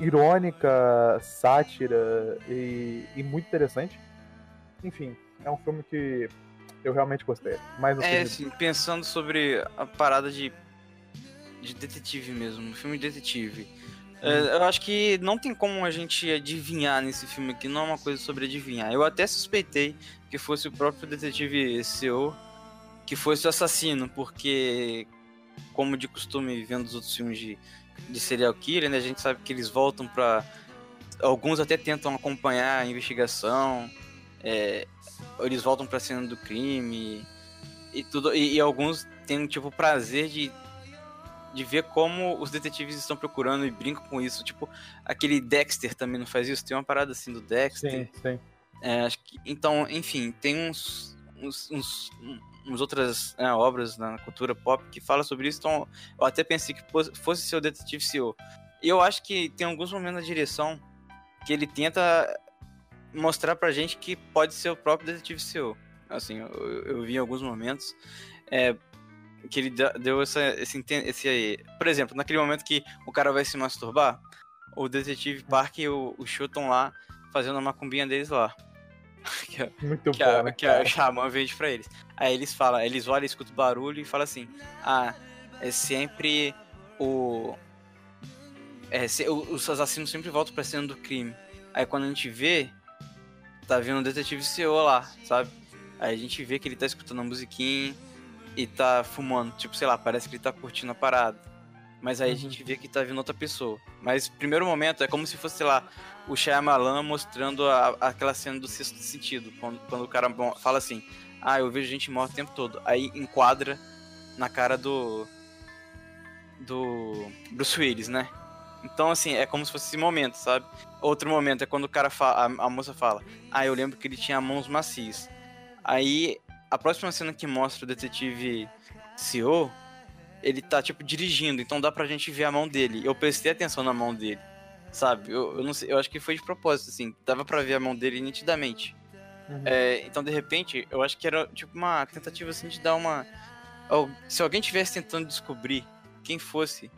irônica, sátira e, e muito interessante. Enfim, é um filme que eu realmente gostei. Mais um É, filme assim, pensando sobre a parada de de detetive mesmo, um filme de detetive. É, eu acho que não tem como a gente adivinhar nesse filme aqui, não é uma coisa sobre adivinhar. Eu até suspeitei que fosse o próprio detetive CEO que fosse o assassino, porque, como de costume, vendo os outros filmes de, de serial killer, né, a gente sabe que eles voltam para Alguns até tentam acompanhar a investigação, é, eles voltam pra cena do crime e tudo. E, e alguns têm tipo prazer de de ver como os detetives estão procurando e brincam com isso. Tipo, aquele Dexter também não faz isso? Tem uma parada assim do Dexter. Sim, sim. É, que, então, enfim, tem uns, uns, uns, uns outras né, obras na cultura pop que falam sobre isso. Então, eu até pensei que fosse ser o Detetive CEO. E eu acho que tem alguns momentos na direção que ele tenta mostrar pra gente que pode ser o próprio Detetive CEO. Assim, eu, eu vi em alguns momentos. É, que ele deu essa, esse, esse. Por exemplo, naquele momento que o cara vai se masturbar, o detetive Park e o, o lá fazendo a macumbinha deles lá. que, é, Muito que bom, a, né, que a Xamã vende pra eles. Aí eles falam, eles olham, escutam barulho e falam assim: Ah, é sempre o. É, se, os assassinos sempre voltam pra cena do crime. Aí quando a gente vê, tá vendo o detetive CEO lá, sabe? Aí a gente vê que ele tá escutando a musiquinha e tá fumando. Tipo, sei lá, parece que ele tá curtindo a parada. Mas aí uhum. a gente vê que tá vindo outra pessoa. Mas primeiro momento é como se fosse, sei lá, o Shyamalan mostrando a, aquela cena do sexto sentido. Quando, quando o cara fala assim, ah, eu vejo gente morta o tempo todo. Aí enquadra na cara do. Do Bruce Willis, né? Então, assim, é como se fosse esse momento, sabe? Outro momento é quando o cara fala, a, a moça fala, ah, eu lembro que ele tinha mãos macias. Aí a próxima cena que mostra o detetive CEO, ele tá, tipo, dirigindo, então dá pra gente ver a mão dele. Eu prestei atenção na mão dele, sabe? Eu, eu não sei, eu acho que foi de propósito, assim, dava pra ver a mão dele nitidamente. Uhum. É, então, de repente, eu acho que era, tipo, uma tentativa, assim, de dar uma... Se alguém tivesse tentando descobrir quem fosse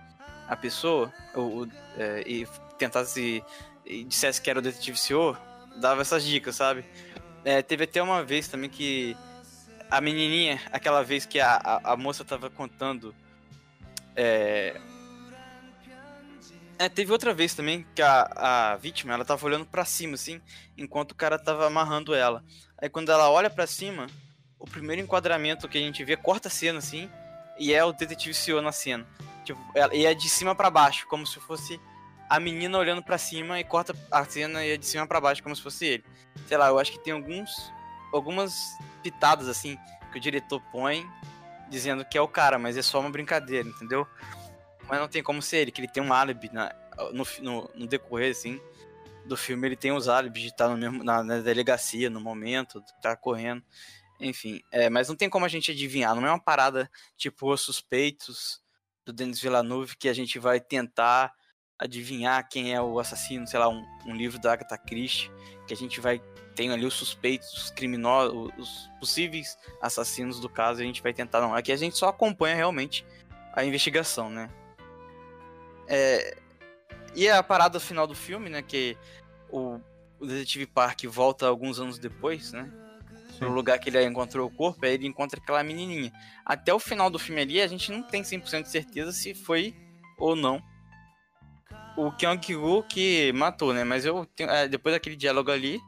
a pessoa, ou, é, e tentasse e dissesse que era o detetive CEO, dava essas dicas, sabe? É, teve até uma vez também que a menininha, aquela vez que a, a, a moça tava contando. É... é... teve outra vez também que a, a vítima, ela tava olhando para cima, assim, enquanto o cara tava amarrando ela. Aí quando ela olha para cima, o primeiro enquadramento que a gente vê, corta a cena, assim, e é o detetive CEO na cena. Tipo, e é de cima para baixo, como se fosse a menina olhando para cima e corta a cena e é de cima para baixo, como se fosse ele. Sei lá, eu acho que tem alguns algumas pitadas assim que o diretor põe dizendo que é o cara, mas é só uma brincadeira, entendeu? Mas não tem como ser ele, que ele tem um álibi na, no, no, no decorrer, assim, do filme, ele tem os álibis de estar no mesmo, na, na delegacia, no momento, estar correndo, enfim. É, mas não tem como a gente adivinhar, não é uma parada tipo Os Suspeitos, do Denis Villeneuve, que a gente vai tentar adivinhar quem é o assassino, sei lá, um, um livro da Agatha Christie, que a gente vai tem ali os suspeitos, os criminosos, os possíveis assassinos do caso, e a gente vai tentar não. Aqui a gente só acompanha realmente a investigação, né? É... E a parada final do filme, né? Que o, o detetive Park volta alguns anos depois, né? Sim. No lugar que ele encontrou o corpo, aí ele encontra aquela menininha. Até o final do filme ali, a gente não tem 100% de certeza se foi ou não o Kyung Gu que matou, né? Mas eu tenho, é, depois daquele diálogo ali,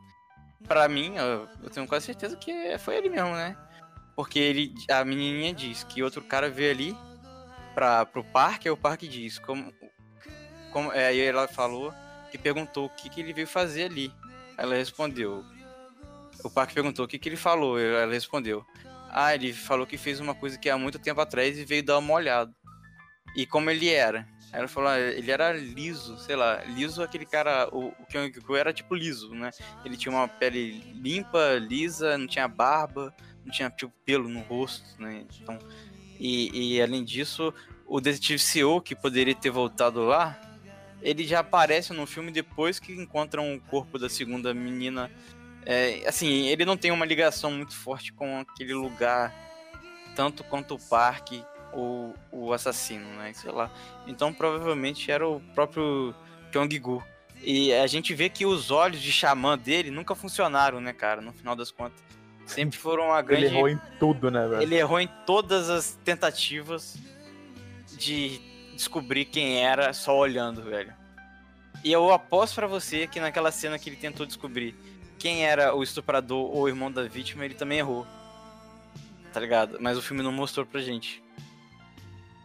pra mim, eu, eu tenho quase certeza que foi ele mesmo, né? Porque ele, a menininha diz que outro cara veio ali pra, pro parque, e o parque diz como, como é, aí ela falou que perguntou o que, que ele veio fazer ali. Ela respondeu. O parque perguntou o que, que ele falou. Ela respondeu. Ah, ele falou que fez uma coisa que há muito tempo atrás e veio dar uma olhada. E como ele era. Ela falou, ah, ele era liso, sei lá, liso aquele cara, o, o Kyung era tipo liso, né? Ele tinha uma pele limpa, lisa, não tinha barba, não tinha tipo pelo no rosto, né? Então, e, e além disso, o detetive CEO, que poderia ter voltado lá, ele já aparece no filme depois que encontram o corpo da segunda menina. É, assim, ele não tem uma ligação muito forte com aquele lugar, tanto quanto o parque o, o assassino, né? Sei lá. Então provavelmente era o próprio Kyung-gu. E a gente vê que os olhos de xamã dele nunca funcionaram, né, cara? No final das contas. Sempre foram uma grande. Ele errou em tudo, né, velho? Ele errou em todas as tentativas de descobrir quem era só olhando, velho. E eu aposto para você que naquela cena que ele tentou descobrir quem era o estuprador ou o irmão da vítima, ele também errou. Tá ligado? Mas o filme não mostrou pra gente.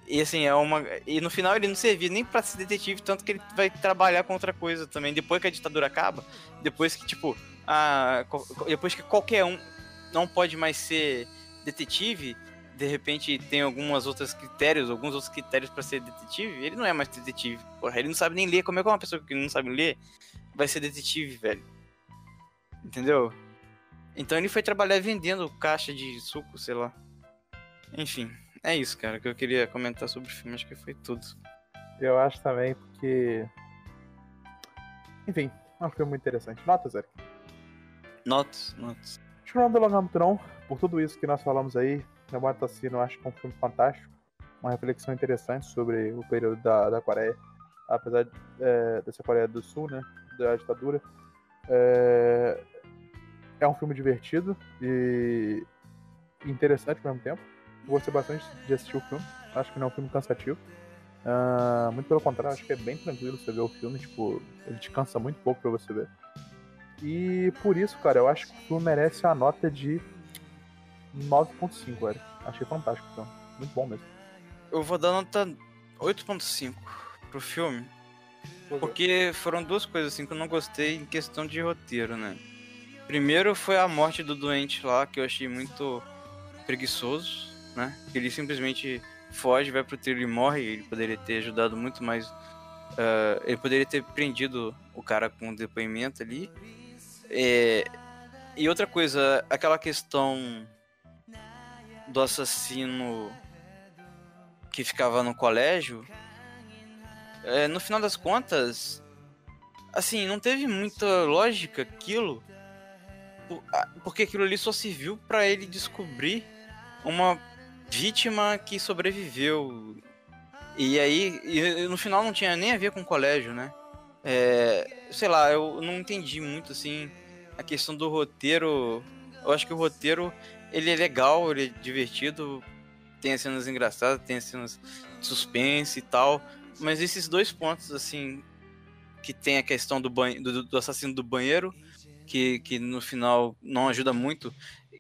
E assim, é uma. E no final ele não servia nem pra ser detetive, tanto que ele vai trabalhar com outra coisa também. Depois que a ditadura acaba, depois que, tipo, a... depois que qualquer um não pode mais ser detetive, de repente tem algumas outros critérios, alguns outros critérios para ser detetive, ele não é mais detetive. Porra, ele não sabe nem ler. Como é que uma pessoa que não sabe ler vai ser detetive, velho? Entendeu? Então ele foi trabalhar vendendo caixa de suco, sei lá. Enfim. É isso, cara, que eu queria comentar sobre o filme, acho que foi tudo. Eu acho também, porque. Enfim, é um filme muito interessante. Notas, Eric? Notas, notas. Acho que não delongar muito não, por tudo isso que nós falamos aí. Memória Assassino eu acho que é um filme fantástico. Uma reflexão interessante sobre o período da, da Coreia. Apesar de, é, dessa Coreia do Sul, né? Da ditadura. É, é um filme divertido e interessante ao mesmo tempo gostei bastante de assistir o filme. Acho que não é um filme cansativo. Uh, muito pelo contrário, acho que é bem tranquilo você ver o filme. Tipo, ele te cansa muito pouco pra você ver. E por isso, cara, eu acho que o filme merece a nota de 9.5, velho. Achei fantástico o filme. Muito bom mesmo. Eu vou dar nota 8.5 pro filme. Porque foram duas coisas assim que eu não gostei em questão de roteiro, né? Primeiro foi a morte do doente lá, que eu achei muito preguiçoso né? Ele simplesmente foge, vai pro trilho e morre. Ele poderia ter ajudado muito mais. Uh, ele poderia ter prendido o cara com o depoimento ali. É, e outra coisa, aquela questão do assassino que ficava no colégio. É, no final das contas, assim, não teve muita lógica aquilo. Porque aquilo ali só serviu para ele descobrir uma vítima que sobreviveu. E aí, e no final não tinha nem a ver com o colégio, né? É, sei lá, eu não entendi muito assim a questão do roteiro. Eu acho que o roteiro ele é legal, ele é divertido, tem as cenas engraçadas, tem as cenas de suspense e tal. Mas esses dois pontos, assim, que tem a questão do, banho, do, do assassino do banheiro, que, que no final não ajuda muito,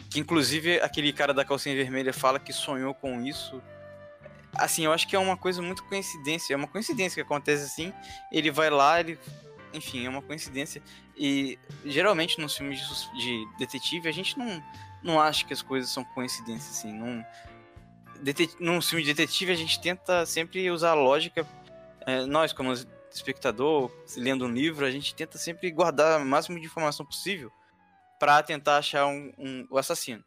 que inclusive aquele cara da calcinha vermelha fala que sonhou com isso. Assim, eu acho que é uma coisa muito coincidência. É uma coincidência que acontece assim. Ele vai lá, ele. Enfim, é uma coincidência. E geralmente nos filmes de, de detetive a gente não, não acha que as coisas são coincidências, assim. Não, detet, num filme de detetive a gente tenta sempre usar a lógica. É, nós, como espectador, lendo um livro, a gente tenta sempre guardar o máximo de informação possível para tentar achar um, um, o assassino.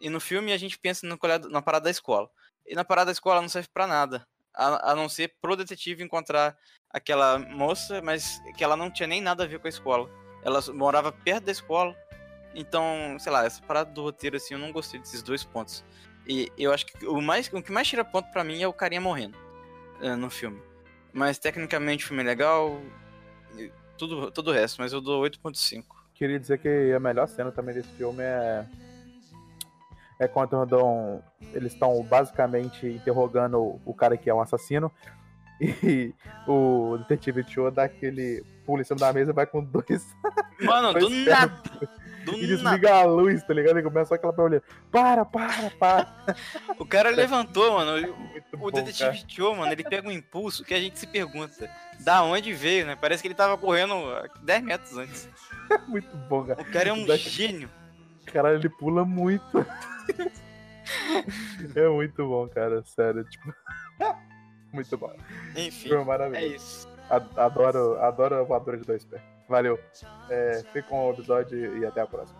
E no filme a gente pensa no, na parada da escola. E na parada da escola não serve para nada, a, a, não ser pro detetive encontrar aquela moça, mas que ela não tinha nem nada a ver com a escola. Ela morava perto da escola. Então, sei lá, essa parada do roteiro assim, eu não gostei desses dois pontos. E eu acho que o mais o que mais tira ponto para mim é o carinha morrendo uh, no filme. Mas tecnicamente o filme é legal, tudo, todo o resto, mas eu dou 8.5 queria dizer que a melhor cena também desse filme é. É quando dão, eles estão basicamente interrogando o cara que é um assassino. E o detetive Cho dá aquele pulo em cima da mesa e vai com dois. Mano, dois do nada! Do e desliga nada. a luz, tá ligado? E começa aquela pra olhar. Para, para, para. o cara levantou, mano. o bom, detetive Cho, mano, ele pega um impulso que a gente se pergunta. Da onde veio, né? Parece que ele tava correndo 10 metros antes. muito bom, cara. O cara é um gênio. Caralho, ele pula muito. é muito bom, cara. Sério, tipo. muito bom. Enfim. Foi. É isso. Adoro, adoro a voadora de dois pés. Valeu. É, fica com o episódio e até a próxima.